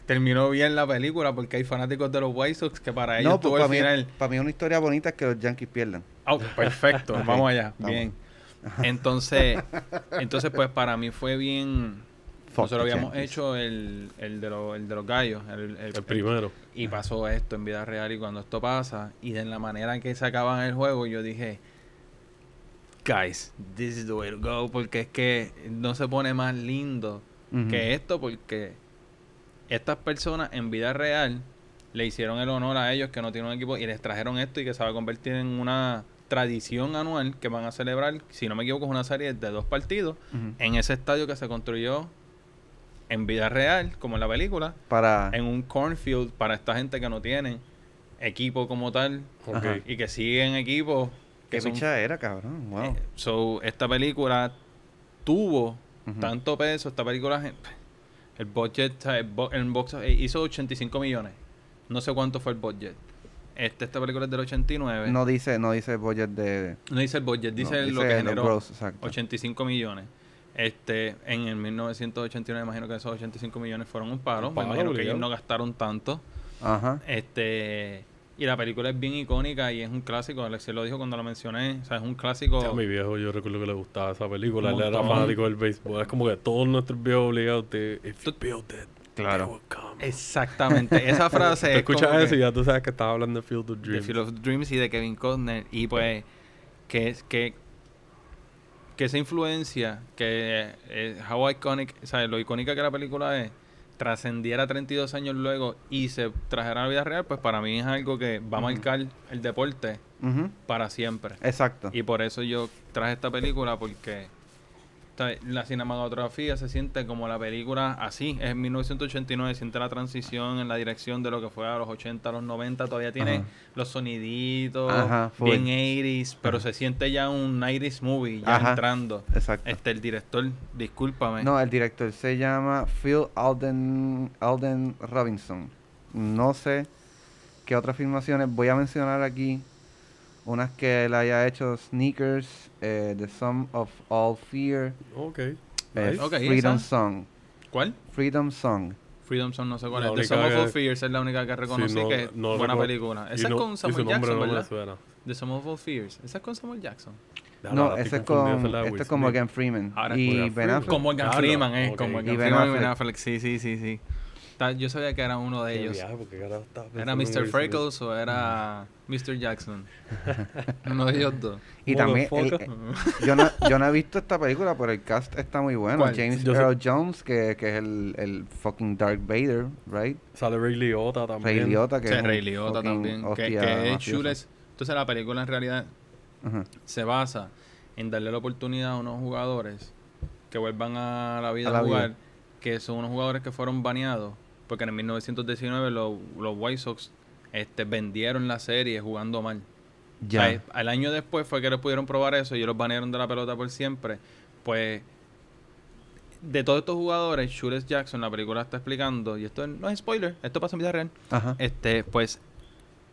S4: terminó bien la película porque hay fanáticos de los White Sox que para ellos
S3: No, pues
S4: tuvo
S3: para
S4: el
S3: mí,
S4: final.
S3: para mí una historia bonita es que los Yankees pierdan.
S4: Ah, perfecto, vamos allá,
S3: vamos.
S4: bien. Entonces, entonces pues para mí fue bien.
S3: Fuck
S4: Nosotros
S3: the
S4: habíamos
S3: Yankees.
S4: hecho el, el, de los, el de los gallos, el, el-
S2: El primero.
S4: y pasó esto en vida real y cuando esto pasa y de la manera en que se acaba el juego yo dije guys this is the way to go porque es que no se pone más lindo que esto porque estas personas en vida real le hicieron el honor a ellos que no tienen un equipo y les trajeron esto y que se va a convertir en una tradición anual que van a celebrar si no me equivoco es una serie de dos partidos en ese estadio que se construyó en vida real como en la película
S3: Para...
S4: en un cornfield para esta gente que no tiene equipo como tal y que siguen equipos
S3: ¿Qué
S4: son
S3: picha era, cabrón? Wow.
S4: eh, so esta película tuvo tanto peso esta película el budget el, bo- el box eh, hizo 85 millones no sé cuánto fue el budget este esta película es del 89
S3: No dice, no dice budget de...
S4: no dice el budget dice
S3: no,
S4: lo que generó
S3: gross, exacto.
S4: 85 millones este en el 1989 imagino que esos 85 millones fueron un palo,
S2: Un
S4: me imagino que ellos no gastaron tanto
S3: Ajá.
S4: Este, y la película es bien icónica y es un clásico. Alexis lo dijo cuando lo mencioné. O sea, es un clásico.
S2: A mi viejo yo recuerdo que le gustaba esa película. Él era fanático del béisbol. Es como que todos nuestros viejos obligados de... If you build it,
S3: Claro.
S2: they will come".
S4: Exactamente. Esa frase
S2: Te
S4: es
S2: escuchas eso y ya tú sabes que estaba hablando de Field of
S4: de
S2: Dreams.
S4: Field of Dreams y de Kevin Costner. Y pues, que, que, que esa influencia, que eh, how iconic, sea, lo icónica que la película es, trascendiera 32 años luego y se trajera a la vida real, pues para mí es algo que va a marcar el deporte para siempre.
S3: Exacto.
S4: Y por eso yo traje esta película porque la cinematografía se siente como la película así. Es en 1989, siente la transición en la dirección de lo que fue a los 80, a los 90. Todavía tiene
S3: Ajá.
S4: los soniditos
S3: Ajá,
S4: bien 80s, pero se siente ya un 90s movie ya entrando.
S3: Exacto.
S4: Este, el director, discúlpame.
S3: No, el director se llama Phil Alden, Alden Robinson. No sé qué otras filmaciones voy a mencionar aquí. Unas que él haya hecho Sneakers, eh, The Sum of All Fear,
S2: Ok.
S3: eh,
S2: Nice.
S4: Ok,
S3: Freedom
S4: esa.
S3: Song.
S4: ¿Cuál?
S3: Freedom Song.
S4: Freedom Song, no sé cuál
S2: La
S4: es. The Sum of All Fears es la única que reconocí
S2: Sí, no-
S4: que es
S2: no
S4: buena película. Esa
S2: no-
S4: es con Samuel Jackson,
S2: no
S4: ¿verdad? The Sum of All Fears. Esa es con Samuel Jackson.
S3: No, ese
S2: estoy
S3: es con, este es con. Morgan Freeman.
S4: Ahora,
S3: y Ben. Affleck.
S4: Con Morgan Freeman, ¿eh? Con Morgan Freeman y Ben.
S3: Affleck.
S4: Sí, sí, sí, sí. Yo sabía que era uno de
S2: Qué
S4: ellos.
S2: viaje,
S4: ¿Era Mr. Freckles o era Mr. Jackson? uno de ellos dos.
S3: Y también, el- eh, yo, no, yo no he visto esta película, pero el cast está muy bueno.
S4: ¿Cuál?
S3: James
S2: Yo sé-
S3: Earl Jones, que, que es el, el fucking Darth Vader, right?
S2: Sale Ray Liotta también.
S3: Ray Liotta, que
S4: Sí,
S3: es
S4: Ray Liotta también. Que,
S3: hostia
S4: que es chules. Entonces la película en realidad se basa en darle la oportunidad a unos jugadores que vuelvan a la vida
S3: A
S4: a,
S3: la vida.
S4: jugar, que son unos jugadores que fueron baneados, porque en el 1919 los, los White Sox este, vendieron la serie jugando mal.
S3: Ya.
S4: O sea, al año después fue que les pudieron probar eso y ellos los banearon de la pelota por siempre. Pues de todos estos jugadores, Shures Jackson, la película está explicando, y esto no es spoiler, esto pasa en vida real.
S3: Ajá.
S4: Este, pues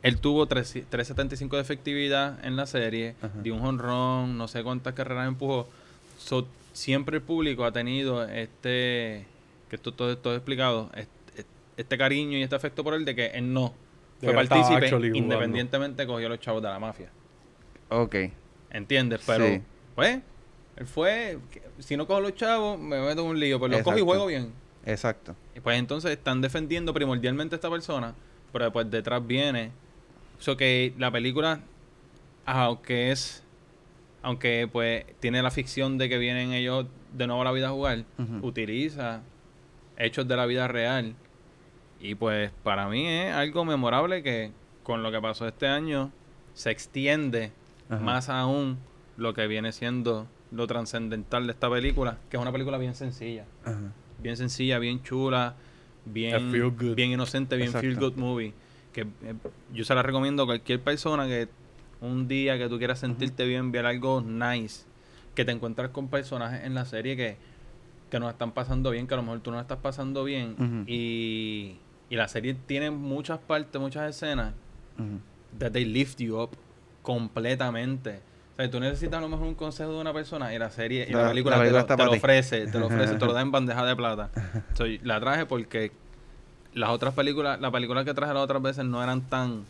S4: él tuvo tres- 375 de efectividad en la serie,
S3: Ajá.
S4: dio un honrón, no sé cuántas carreras empujó. So, siempre el público ha tenido este, que esto todo, todo explicado, este, este cariño y este afecto por él de que él no fue partícipe, independientemente cogió a los chavos de la mafia.
S3: Ok.
S4: ¿Entiendes? Pero,
S3: Sí.
S4: pues, él fue, si no cojo los chavos, me meto en un lío, pero los cojo y
S3: Exacto.
S4: juego bien.
S3: Exacto.
S4: Y pues entonces están defendiendo primordialmente a esta persona, pero después detrás viene. So que la película, aunque es, aunque pues tiene la ficción de que vienen ellos de nuevo a la vida a jugar, utiliza hechos de la vida real. Y pues para mí es algo memorable que con lo que pasó este año se extiende
S3: Ajá.
S4: más aún lo que viene siendo lo trascendental de esta película, que es una película bien sencilla
S3: Ajá.
S4: bien sencilla, bien chula, bien, bien inocente, bien
S3: Exacto.
S4: feel good movie. Que eh, yo se la recomiendo a cualquier persona que un día que tú quieras sentirte bien, ver algo nice, que te encuentras con personajes en la serie que, que nos están pasando bien, que a lo mejor tú no estás pasando bien, y, y la serie tiene muchas partes, muchas escenas that they lift you up completamente. O sea, tú necesitas a lo mejor un consejo de una persona y la serie y la,
S3: La-
S4: película,
S3: la película
S4: te, lo, te ofrece, te lo ofrece, te lo da en bandeja de plata. So, la traje porque las otras películas, las películas que traje las otras veces no eran tan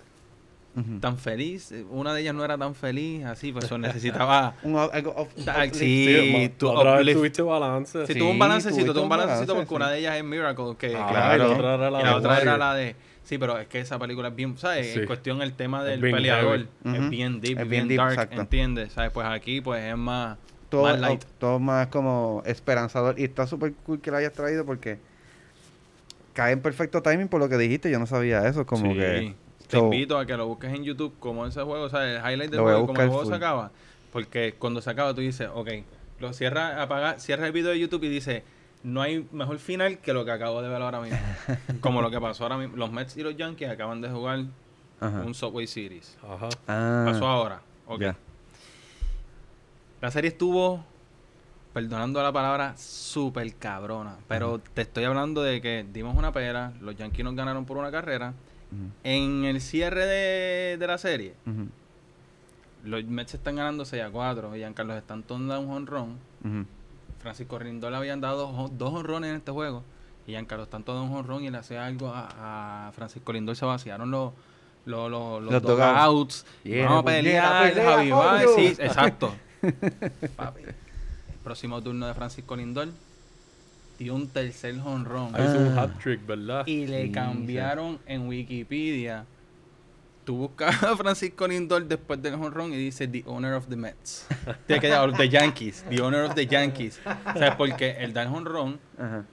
S4: Tan feliz. Una de ellas no era tan feliz, así, pues eso necesitaba
S3: Un algo
S4: sí,
S2: ma-
S4: tú
S2: la otra vez
S4: uplift.
S2: tuviste balance.
S4: Sí,
S3: Sí,
S4: tuvo un balancecito,
S3: tuviste
S4: tuvo un
S3: un
S4: balancecito
S3: balance,
S4: porque una
S3: sí.
S4: de ellas es Miracle, que,
S2: Ah,
S3: claro.
S2: y la otra era la
S4: y
S2: de
S4: la otra era la de... Sí, pero es que esa película es bien, ¿sabes? En cuestión el tema del peleador es bien deep,
S3: Es
S4: bien,
S3: bien deep,
S4: dark,
S3: exacto.
S4: ¿entiendes? ¿Sabes? Pues aquí pues es más,
S3: todo,
S4: más light.
S3: todo más como esperanzador. Y está súper cool que lo hayas traído porque cae en perfecto timing por lo que dijiste. Yo no sabía eso. Como
S4: Sí.
S3: que.
S4: Te
S3: so,
S4: invito a que lo busques en YouTube como ese juego, o sea, el highlight del juego, como el juego se
S3: full.
S4: acaba. Porque cuando se acaba tú dices, ok, lo cierra, apaga, cierra el video de YouTube y dice, no hay mejor final que lo que acabo de ver ahora mismo. como lo que pasó ahora mismo. Los Mets y los Yankees acaban de jugar
S3: Ajá.
S4: un Subway Series.
S2: Ajá.
S3: Ah,
S4: Pasó ahora. Ok. La serie estuvo, perdonando la palabra, súper cabrona. Pero te estoy hablando de que dimos una pera, los Yankees nos ganaron por una carrera. En el cierre de, de la serie, los Mets están ganando 6 a 4. Y Giancarlo Stanton da un honrón.
S3: ujú.
S4: Francisco Rindor le habían dado dos honrones en este juego. Y Giancarlo Stanton da un honrón y le hace algo a, a Francisco Lindor. Se vaciaron los, los, los, los
S3: Los
S4: dugouts.
S3: Yeah,
S4: Vamos a pelear,
S3: pelea,
S4: Javi Baez,
S3: coño.
S4: Sí, exacto. Papi. Próximo turno de Francisco Lindor. Dio un tercer honrón.
S2: Ahí hizo un
S3: Ah.
S2: hat trick, ¿verdad?
S4: Y le
S3: Sí,
S4: cambiaron en Wikipedia. Tú buscas a Francisco Lindor después del honrón y dice The Owner of the Mets. Tiene que The Yankees. The Owner of the Yankees. ¿Sabes? Porque el dar honrón,
S3: Ajá.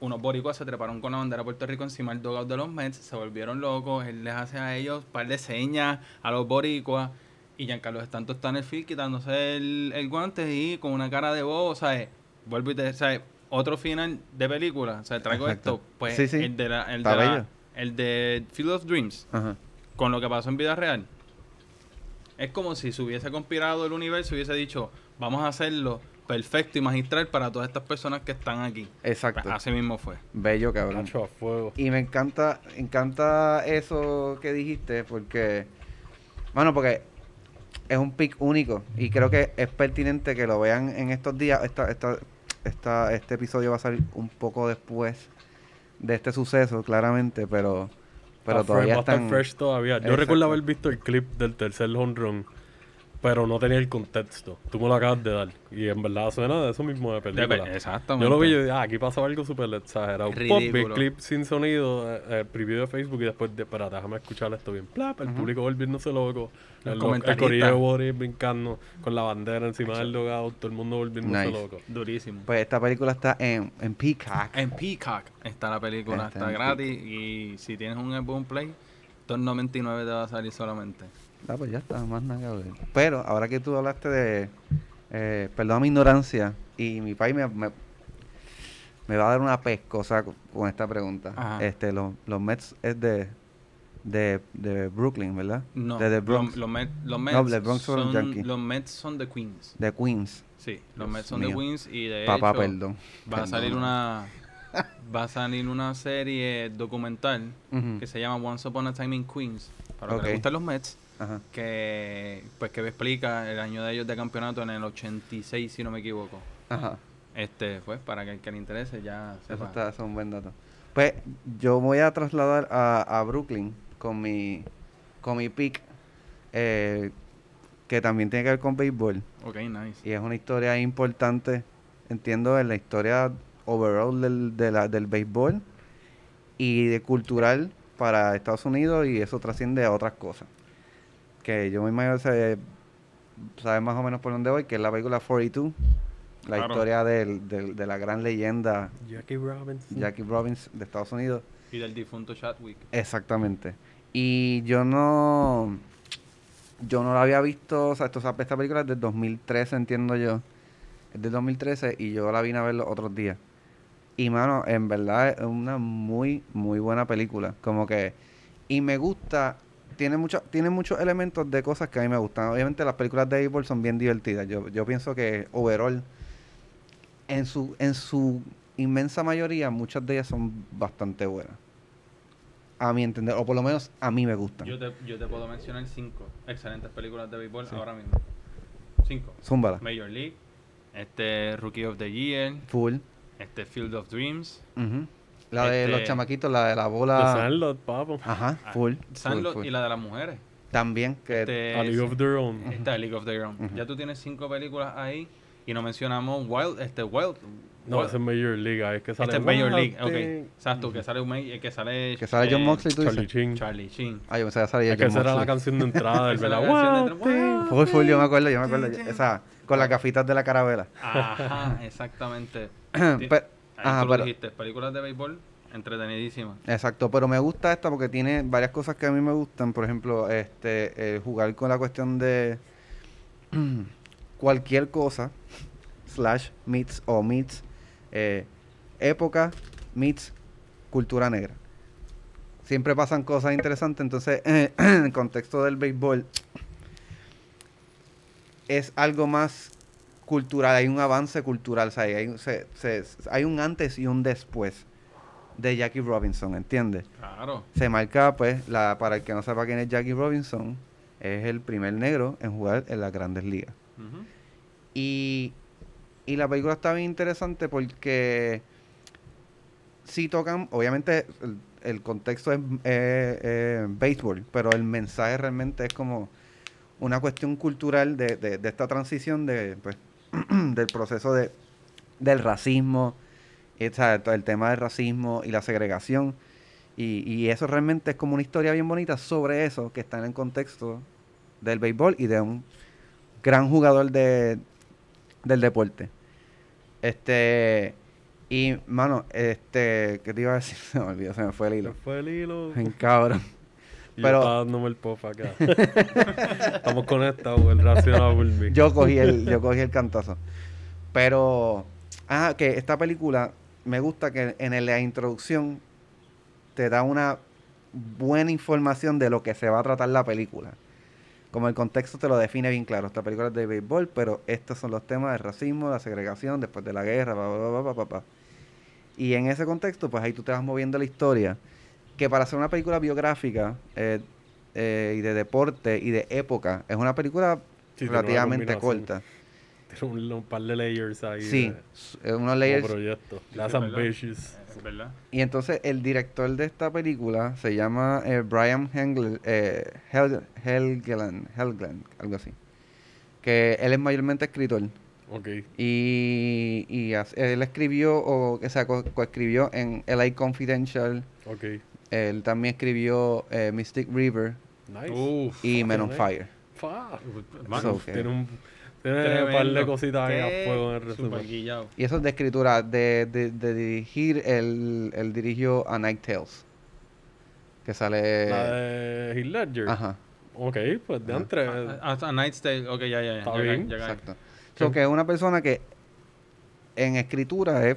S4: unos boricuas se treparon con la bandera de Puerto Rico encima del dugout de los Mets, se volvieron locos, él les hace a ellos un par de señas a los boricuas y Giancarlo Stanton está en el field quitándose el, el guante y con una cara de bobo, ¿sabes? Vuelvo y te, ¿sabes? Otro final de película, o sea, traigo
S3: Exacto.
S4: esto, pues
S3: Sí, sí.
S4: el de la, el
S3: Está
S4: de la-
S3: bello.
S4: el de Field of Dreams,
S3: Ajá.
S4: con lo que pasó en vida real. Es como si se hubiese conspirado el universo y hubiese dicho, vamos a hacerlo perfecto y magistral para todas estas personas que están aquí.
S3: Exacto.
S4: Así mismo fue.
S3: Bello, cabrón.
S2: A fuego.
S3: Y me encanta, encanta eso que dijiste porque, bueno, porque es un pick único y creo que es pertinente que lo vean en estos días. Esta, esta, esta, este episodio va a salir un poco después de este suceso, claramente, pero, pero todavía están...
S2: fresh todavía. Yo
S3: Exacto.
S2: recuerdo haber visto el clip del tercer home run, pero no tenía el contexto. Tú me lo acabas de dar. Y en verdad suena de eso mismo de película.
S4: Exactamente.
S2: Yo lo vi y dije, ah, aquí pasó algo súper exagerado. Pop, el
S4: Ridículo.
S2: clip sin sonido, eh, eh, preview de Facebook y después de, espera, déjame escuchar esto bien. Plap, el público volviéndose loco.
S4: Los
S2: el, lo- el corillo de Boris brincando con la bandera encima del logout, todo el mundo volviéndose
S3: Nice.
S2: loco.
S4: Durísimo.
S3: Pues esta película está en, en Peacock.
S4: En Peacock está la película,
S3: Está
S4: gratis y si tienes un Xbox Play, 2.99 te va a salir solamente.
S3: Ah, pues ya está, más nada que. Pero ahora que tú hablaste de. Eh, perdón mi ignorancia. Y mi país me, me, me va a dar una pescosa con, con esta pregunta.
S4: Ajá.
S3: Este, los, los Mets es de, de, de Brooklyn, ¿verdad?
S4: No,
S3: De The
S4: los-
S3: Bronx.
S4: Los, Mets, los Mets
S3: No, The Bronx son los
S4: son,
S3: Yankees.
S4: los Mets son de Queens.
S3: De Queens.
S4: Sí, los
S3: Dios
S4: Mets son de
S3: mío.
S4: Queens y de
S3: Papá,
S4: hecho
S3: perdón.
S4: va a salir una va a salir una serie documental que se llama Once Upon a Time in Queens para los que les gustan los Mets
S3: Ajá.
S4: que pues que explica el año de ellos de campeonato en el 86 si no me equivoco.
S3: Ajá.
S4: Este, pues, para que el que le interese ya
S3: Eso,
S4: sepa.
S3: está, eso es un buen dato. Pues yo voy a trasladar a, a Brooklyn con mi, con mi pick. eh, que también tiene que ver con béisbol.
S4: Ok, nice.
S3: Y es una historia importante, entiendo, en la historia overall del, de la- del béisbol y de cultural para Estados Unidos y eso trasciende a otras cosas. Que yo me imagino que sabes más o menos por dónde voy, que es la película 42, la
S4: Claro.
S3: historia del- del- de la gran leyenda
S2: Jackie Robinson.
S3: Jackie Robbins de Estados Unidos.
S4: Y del difunto Chadwick.
S3: Exactamente. Y yo no. Yo no la había visto. O sea, esto, esta película es del 2013, entiendo yo. Es del 2013 y yo la vine a ver los otros días. Y, mano, en verdad es una muy, muy buena película. Como que. Y me gusta tiene, mucho, tiene muchos elementos de cosas que a mí me gustan. Obviamente las películas de béisbol son bien divertidas. Yo, yo pienso que overall, en su, en su inmensa mayoría, muchas de ellas son bastante buenas. A mi entender, o por lo menos a mí me gustan.
S4: Yo te, yo te puedo mencionar cinco excelentes películas de béisbol ahora mismo. Cinco.
S3: Zúmbala.
S4: Major League, este Rookie of the Year,
S3: Full.
S4: este Field of Dreams,
S3: Ujú. La de los
S4: Este-
S3: chamaquitos, la de la
S2: The
S3: bola.
S2: Sandlot, papo.
S3: Ajá,
S4: ah,
S3: full.
S4: Sandlot
S3: full.
S4: y la de las mujeres.
S3: También, que
S4: Este,
S2: A League of Their Own.
S4: Está League of Their Own.
S3: Ujú.
S4: Ya tú tienes cinco películas ahí y no mencionamos Wild, este Wild.
S2: No,
S4: Wild-
S2: ese es Major League. es que sale
S4: este es Major League, ok.
S2: Thing.
S4: Exacto, que sale un eh, que sale
S3: que sale John
S4: eh,
S3: Moxley, tú
S2: Charlie. Chin.
S4: Charlie Sheen.
S3: Ay, yo pensaba que salía
S2: Es que
S3: John
S2: esa era la canción de entrada del
S4: Esa es la
S2: ¿verdad?
S4: canción de
S2: Wild
S4: entrada.
S2: Thing.
S3: Full, full, yo me acuerdo, yo me acuerdo. Esa, con las gafitas de la carabela.
S4: Ajá, exactamente.
S3: Ajá,
S4: tú lo
S3: pero-
S4: dijiste, películas de béisbol entretenidísimas.
S3: Exacto, pero me gusta esta porque tiene varias cosas que a mí me gustan. Por ejemplo, este eh, jugar con la cuestión de cualquier cosa, slash, meets o meets, eh, época, meets, cultura negra. Siempre pasan cosas interesantes, entonces en el contexto del béisbol es algo más cultural, hay un avance cultural, o sea, hay, un- se- se- hay un antes y un después de Jackie Robinson, ¿entiendes?
S4: Claro.
S3: Se marca, pues, la, para el que no sepa quién es Jackie Robinson, es el primer negro en jugar en las grandes ligas. Y, y la película está bien interesante porque sí tocan, obviamente el, el contexto es eh, eh, béisbol, pero el mensaje realmente es como una cuestión cultural de, de- de esta transición de, pues, del proceso de, del racismo, todo el tema del racismo y la segregación. Y, y eso realmente es como una historia bien bonita sobre eso que está en el contexto del béisbol y de un gran jugador de, del deporte. Este, y, mano, este, ¿qué te iba a decir? Se me olvidó, se me fue el
S2: Se
S3: hilo.
S2: fue el hilo.
S3: Bien cabrón.
S2: Y
S3: pero-
S2: yo estaba dándome el pop acá. Estamos conectados, el racional
S3: Yo cogí el, yo cogí el cantazo. Pero, ah, que esta película me gusta que en la introducción te da una buena información de lo que se va a tratar la película. Como el contexto te lo define bien claro. Esta película es de béisbol, pero estos son los temas del racismo, la segregación, después de la guerra, pa, pa, pa, pa, pa, pa. Y en ese contexto, pues ahí tú te vas moviendo la historia. Que para hacer una película biográfica eh, eh, y de deporte y de época, es una película
S2: Sí, tiene una
S3: relativamente corta.
S2: Tiene un, un par de layers ahí.
S3: Sí,
S2: de-
S3: eh, unos
S2: como
S3: layers.
S2: proyecto. Las ambitious.
S4: Verdad.
S3: Y entonces el director de esta película se llama eh, Brian Hengel, eh, Hel- Helgeland, Helgeland, algo así. Que él es mayormente escritor.
S2: Ok.
S3: Y, y él escribió, o, o sea, co- coescribió en LA Confidential.
S2: Ok.
S3: Él también escribió eh, Mystic River
S2: Nice.
S4: Uf.
S3: y Men on
S2: nice.
S3: Fire.
S4: Man,
S3: So,
S2: Tiene un, tiene un par de cositas ahí a fuego en el resumen.
S3: Y eso es de escritura. De, de, de dirigir, él, él dirigió A Night Tales. Que sale...
S2: La de Heath Ledger.
S3: Ajá.
S2: Ok, pues de entre.
S4: Ah, ah, Night's Tale, ok, ya, ya, ya.
S2: Está bien.
S3: Exacto. So que es una persona que en escritura es,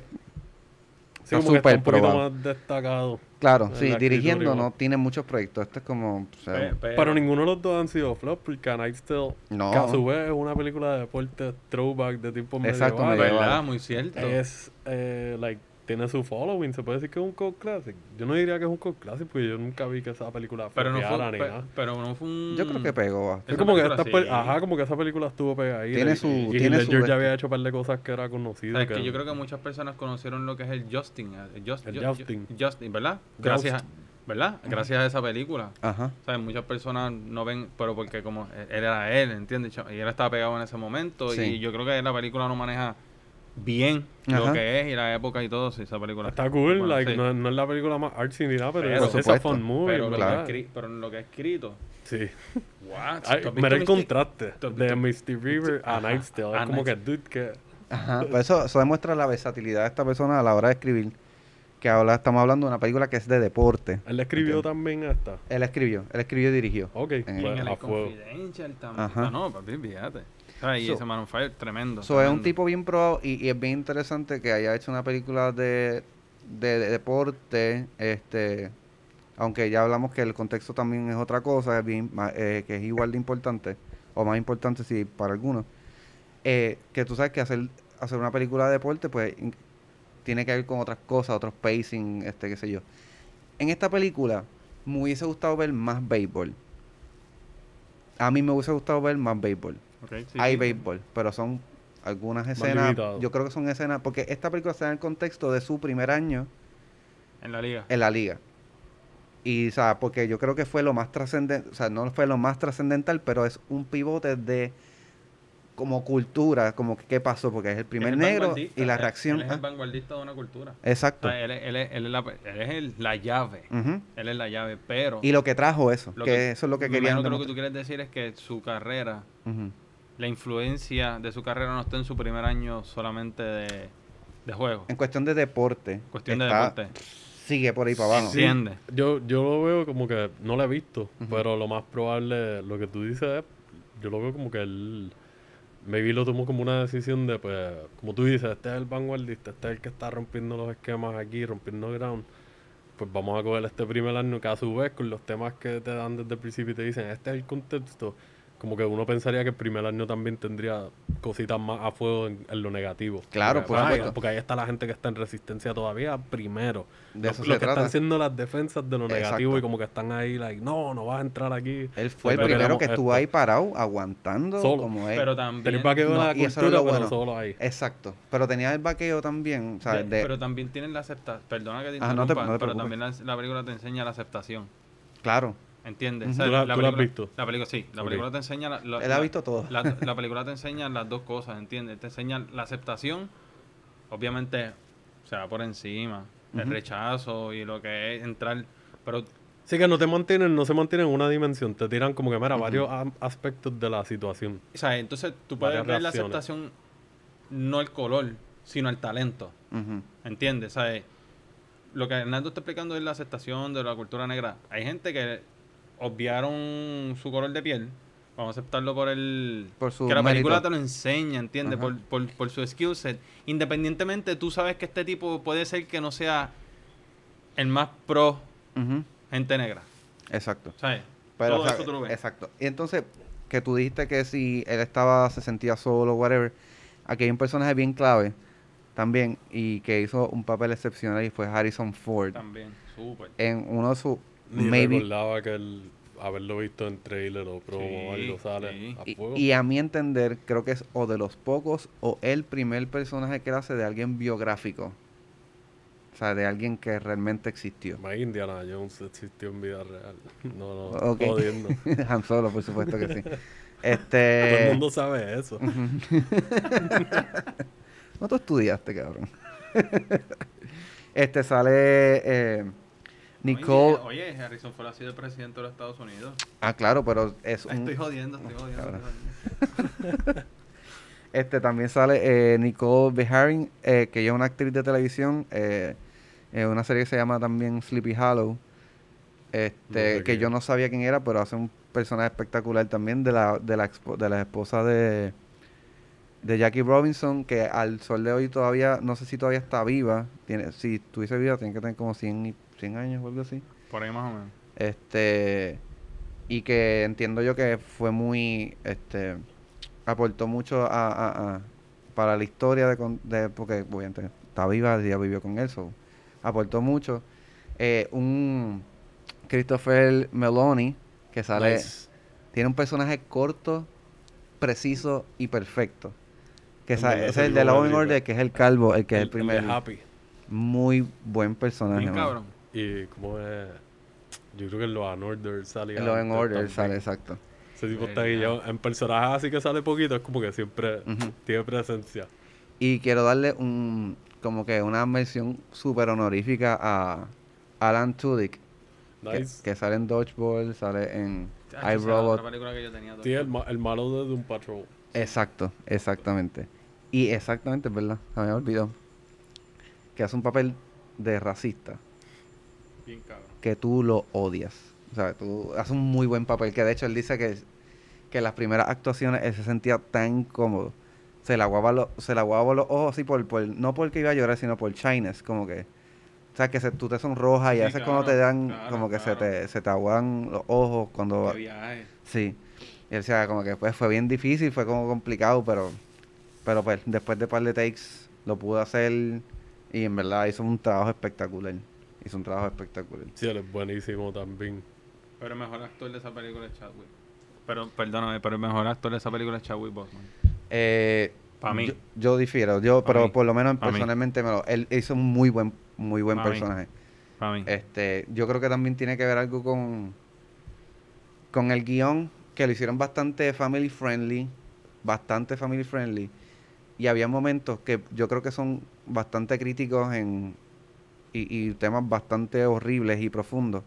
S2: sí,
S3: está súper
S2: un poquito
S3: probado.
S2: más destacado.
S3: claro, sí, dirigiendo no tiene muchos proyectos. Esto es como, o sea,
S4: Pe- pero-
S2: Pero ninguno de los dos han sido flop, porque A Night's Tale,
S3: No.
S2: que a su vez es una película de deporte throwback de tiempos
S3: Exacto,
S2: medievales.
S3: medieval.
S4: ¿Verdad? Muy cierto.
S2: Es, eh, like, tiene su following, se puede decir que es un cult classic. Yo no diría que es un cult classic, porque yo nunca vi que esa película
S4: pero, no fue,
S2: ni
S4: pe-
S2: nada.
S4: pero no fue un...
S3: yo creo que pegó.
S2: Es
S4: Esa
S2: como que esta
S4: sí.
S2: ajá, como que esa película estuvo pegadita.
S3: Tiene
S2: y-
S3: su-
S2: y,
S3: tiene su
S2: ya
S3: este-
S2: había hecho un par de cosas que era conocido.
S4: Sabes que yo creo que muchas personas conocieron lo que es el Justin. El, Just-
S2: El
S4: Ju-
S2: Justin.
S4: Ju- Justin, ¿verdad? Gracias a, ¿verdad? Gracias a esa película.
S3: Ajá.
S4: ¿Sabes? Muchas personas no ven, pero porque como él él era él, ¿entiendes? Y él estaba pegado en ese momento.
S3: Sí.
S4: Y yo creo que la película no maneja bien
S3: Ajá.
S4: lo que es y la época y todo. Sí, esa película
S2: Está cool,
S4: bueno,
S2: like,
S4: sí.
S2: no, no es la película más artsy ni nada, pero,
S4: Pero-
S2: es esa fun movie,
S4: pero, en lo que es escrito.
S2: Sí. Mira el contraste
S4: ¿Tú has
S2: de Misty River a Night's Tale. Es como que, dude, que...
S3: Ajá. Pues eso, eso demuestra la versatilidad de esta persona a la hora de escribir. Que ahora estamos hablando de una película que es de deporte.
S2: Él escribió también esta.
S3: Él escribió, él escribió y dirigió.
S2: Ok,
S3: En
S2: pues,
S4: En el
S2: a fuego.
S4: Confidential también.
S3: Ajá.
S4: Ah, no, papi, fíjate. ¿Sabes? Y
S3: So-
S4: ese Man on Fire, tremendo.
S3: So, es un tipo bien probado y, y es bien interesante que haya hecho una película de, de, de deporte, este, aunque ya hablamos que el contexto también es otra cosa, es bien, ma- eh, que es igual de importante, o más importante si para algunos, eh, que tú sabes que hacer, hacer una película de deporte, pues in- tiene que ver con otras cosas, otros pacing, este, qué sé yo. En esta película me hubiese gustado ver más béisbol. A mí me hubiese gustado ver más béisbol.
S4: Sí,
S3: Hay
S4: sí.
S3: béisbol, pero son algunas escenas. Yo creo que son escenas, porque esta película está en el contexto de su primer año
S4: En la liga.
S3: en la liga. Y, o sea, porque yo creo que fue lo más trascendental, o sea, no fue lo más trascendental, pero es un pivote de como cultura, como que qué pasó, porque es el primer negro y la reacción.
S4: Él es el
S3: ah,
S4: vanguardista de una cultura. O
S3: exacto.
S4: sea, él, es- él él es la, es el- la llave. Él es la llave, pero...
S3: Y lo que trajo eso,
S4: lo
S3: que, eso es lo que querían
S4: que lo que tú quieres decir es que su carrera. La influencia de su carrera no está en su primer año solamente de, de juego.
S3: En cuestión de deporte,
S4: Cuestión de deporte.
S3: sigue por ahí para abajo.
S4: Sí.
S2: Yo, yo lo veo como que no lo he visto, pero lo más probable, lo que tú dices es, yo lo veo como que él, maybe lo tomó como una decisión de, pues, como tú dices, este es el vanguardista, este es el que está rompiendo los esquemas aquí, rompiendo ground. Pues vamos a coger este primer año que a su vez con los temas que te dan desde el principio y te dicen, este es el contexto. Como que uno pensaría que el primer año también tendría cositas más a fuego en, en lo negativo.
S3: Claro,
S2: porque,
S3: por
S2: pues, ahí-
S3: supuesto.
S2: porque ahí está la gente que está en resistencia todavía primero.
S3: De
S2: Lo-
S3: eso
S2: lo
S3: se
S2: que
S3: trata.
S2: están siendo las defensas de lo negativo
S3: Exacto.
S2: y como que están ahí, like, no, no vas a entrar aquí.
S3: Él fue el primero que estuvo
S2: esto.
S3: ahí parado, aguantando
S2: Solo.
S3: como es.
S4: Pero también...
S2: Tenés vaqueo
S3: No,
S2: de la
S3: y eso
S2: cultura,
S3: lo
S2: pero
S3: bueno.
S2: solo ahí.
S3: Exacto. Pero tenía el vaqueo también, ¿sabes?
S4: de-
S3: De-
S4: pero también tienen la aceptación. Perdona que te
S3: Ah, no te-
S4: interrumpa,
S3: no te
S4: pero también la, la película te enseña la aceptación.
S3: Claro.
S4: ¿Entiendes?
S3: Ujú.
S4: O sea,
S2: ¿Tú la- tú la has
S4: película-
S2: visto?
S4: La película, sí. La película te enseña... La, la-
S3: Él ha visto todo.
S4: La, la película te enseña las dos cosas, ¿entiendes? Te enseña la aceptación, obviamente se va por encima, el rechazo y lo que es entrar, pero
S2: Sí que no te mantienen, no se mantienen en una dimensión, te tiran como que, mira, varios aspectos de la situación.
S4: o sea, entonces tú puedes ver la aceptación, no el color, sino el talento,
S3: Ujú.
S4: ¿entiendes? O sea, lo que Hernando está explicando es la aceptación de la cultura negra. Hay gente que obviaron su color de piel, vamos a aceptarlo por el...
S3: Por su
S4: que la película
S3: mérito.
S4: te lo enseña, ¿entiendes? Por, por, por su skill set. Independientemente, tú sabes que este tipo puede ser que no sea el más pro gente negra,
S3: Exacto.
S4: ¿sabes?
S3: Pero,
S4: Todo
S3: o sea,
S4: eso tú lo ves.
S3: Exacto. Y entonces, que tú dijiste que si él estaba, se sentía solo, whatever, aquí hay un personaje bien clave también y que hizo un papel excepcional y fue Harrison Ford.
S4: También, súper.
S3: En uno de sus,
S2: Ni
S3: maybe,
S2: recordaba que él, haberlo visto en trailer o promo o
S4: Sí,
S2: algo sale
S4: sí.
S2: a
S3: y,
S2: fuego.
S3: y a mi entender, creo que es o de los pocos o el primer personaje que hace de alguien biográfico. O sea, de alguien que realmente existió.
S2: Más Indiana Jones existió en vida real. No, no,
S3: Ok.
S2: jodiendo.
S3: Han Solo, por supuesto que sí.
S2: Todo
S3: Este.
S2: el mundo sabe eso.
S3: No tú estudiaste, cabrón. este sale eh, Nicole.
S4: Oye, oye, Harrison Ford ha sido presidente de los Estados Unidos.
S3: Ah, claro, pero es un-
S4: Estoy jodiendo, estoy jodiendo.
S3: cabrón.
S4: estoy jodiendo.
S3: Este también sale eh, Nicole Beharing, eh, que ella es una actriz de televisión. Eh, en una serie que se llama también Sleepy Hollow. Este,
S2: No sé
S3: que
S2: quién
S3: yo no sabía quién era, pero hace un personaje espectacular también de la, de la, expo- de la esposa de, de Jackie Robinson, que al sol de hoy todavía, no sé si todavía está viva. Tiene, si estuviese viva, tiene que tener como 100, y- 100 años o algo así.
S4: Por ahí más o menos.
S3: Este, y que entiendo yo que fue muy, este, aportó mucho a, a- a- para la historia de, con- de- porque obviamente está viva, ya vivió con él, so, aportó mucho. Eh, un Christopher Meloni, que sale,
S2: Nice.
S3: tiene un personaje corto, preciso y perfecto. Que
S2: El
S3: sa-
S2: de
S3: ese es el de Law and
S2: War,
S3: Order, que es el calvo, el que es el
S2: de
S3: primer.
S2: Happy.
S3: Muy buen personaje.
S4: Bien cabrón.
S2: Y como es... Yo creo que en Law and Order sale
S3: El Law and
S2: antes
S3: Order
S2: también.
S3: sale, exacto.
S2: Ese tipo está guillado. En personajes así que sale poquito, es como que siempre tiene presencia.
S3: Y quiero darle un como que una mención súper honorífica a Alan Tudyk, que,
S2: Nice.
S3: que sale en Dodgeball, sale en
S4: era
S3: iRobot.
S2: Sí, el, ma- el malo de Doom Patrol.
S3: Exacto, exactamente. Y exactamente, es verdad, se me había olvidado. Que hace un papel de racista,
S4: Bien cabrón.
S3: que tú lo odias. O sea, tú haces un muy buen papel, que de hecho él dice que, que las primeras actuaciones él se sentía tan cómodo. Se le aguaba, lo- se le aguaba los ojos así por, por, no porque iba a llorar, sino por shyness, como que O sea, que se, tú te sonrojas y
S4: Sí,
S3: a veces cuando te dan,
S4: claro,
S3: como que se te, se te aguan los ojos cuando...
S4: Viaje.
S3: Sí. Y él decía, como que pues fue bien difícil, fue como complicado, pero, pero pues después de par de takes lo pudo hacer y en verdad hizo un trabajo espectacular. Hizo un trabajo espectacular.
S2: Sí, él es buenísimo también.
S4: Pero el mejor actor de esa película es Chadwick. Pero, perdóname, pero el mejor actor de esa película es Chadwick Boseman.
S3: Eh,
S4: Pa' mí.
S3: Yo, yo difiero, yo,
S4: Pa'
S3: pero
S4: mí.
S3: por lo menos personalmente me lo, él hizo un muy buen, muy buen
S4: Pa'
S3: personaje.
S4: Para mí.
S3: Este, yo creo que también tiene que ver algo con, con el guion, que lo hicieron bastante family friendly, bastante family friendly. Y había momentos que yo creo que son bastante críticos en, y, y temas bastante horribles y profundos,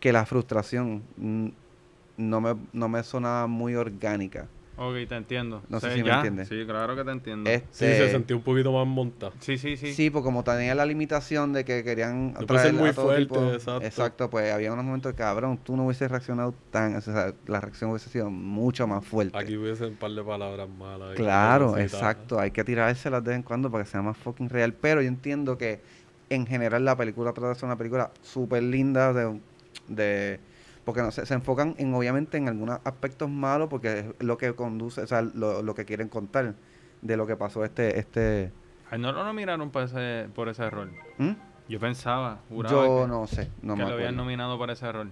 S3: que la frustración no me, no me sonaba muy orgánica.
S4: Ok, te entiendo.
S3: No sé
S4: Sí,
S3: si me entiendes.
S4: Sí, claro que te entiendo.
S2: Sí,
S3: Este,
S2: se sentía un poquito más montada.
S4: Sí, sí, sí.
S3: Sí, porque como tenía la limitación de que querían
S2: No puede ser
S3: atraer
S2: muy
S3: a todo
S2: fuerte,
S3: tipo-
S2: exacto.
S3: pues había unos momentos de cabrón, tú no hubieses reaccionado tan, o sea, la reacción hubiese sido mucho más fuerte.
S2: Aquí hubiese un par de palabras malas.
S3: claro, exacto, hay que tirárselas de vez en cuando para que sea más fucking real, pero yo entiendo que en general la película trata de ser una película súper linda de, de porque no sé, se enfocan en obviamente en algunos aspectos malos porque es lo que conduce, o sea, lo, lo que quieren contar de lo que pasó este este
S4: Ay, no lo nominaron por ese, por ese error.
S3: ¿Mm?
S4: Yo pensaba, juraba
S3: Yo
S4: que,
S3: no sé, no
S4: que
S3: me
S4: lo habían nominado por ese error.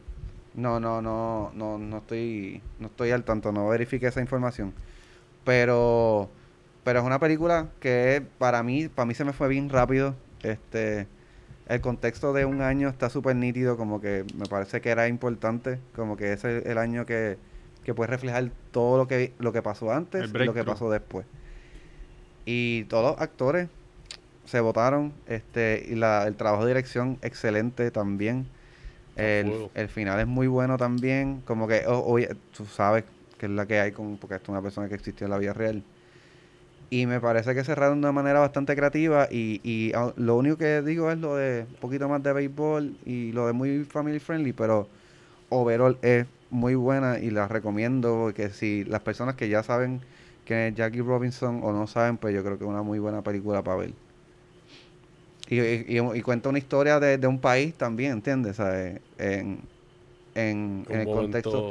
S3: No, no, no, no, no estoy, no estoy al tanto, no verifiqué esa información. Pero, pero es una película que para mí, para mí se me fue bien rápido. Este, el contexto de un año está súper nítido, como que me parece que era importante, como que ese es el año que, que puede reflejar todo lo que, lo que pasó antes y lo que pasó después. Y todos los actores se votaron, este, y la, el trabajo de dirección excelente también.
S2: A
S3: El, el final es muy bueno también, como que oye, tú sabes que es la que hay con, porque esto es una persona que existió en la vida real. Y me parece que cerraron de una manera bastante creativa y, y ah, lo único que digo es lo de un poquito más de béisbol y lo de muy family friendly, pero overall es muy buena y la recomiendo porque si las personas que ya saben que es Jackie Robinson o no saben, pues yo creo que es una muy buena película para ver. Y, y- y- cuenta una historia de, de un país también, ¿entiendes? En, en, en el contexto.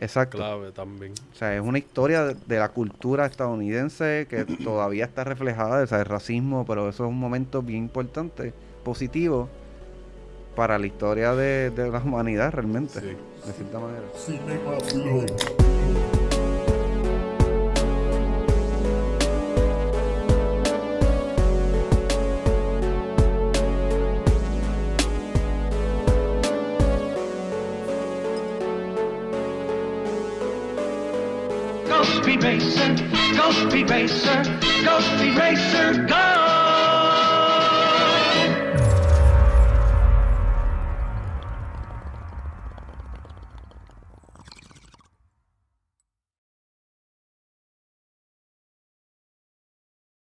S3: Exacto.
S2: clave también.
S3: O sea, es una historia de, de la cultura estadounidense que todavía está reflejada, o sea, el racismo, pero eso es un momento bien importante, positivo, para la historia de, de la humanidad realmente,
S2: Sí.
S3: de cierta manera.
S5: Cinema Blog.
S6: Go Speed Racer, Go Speed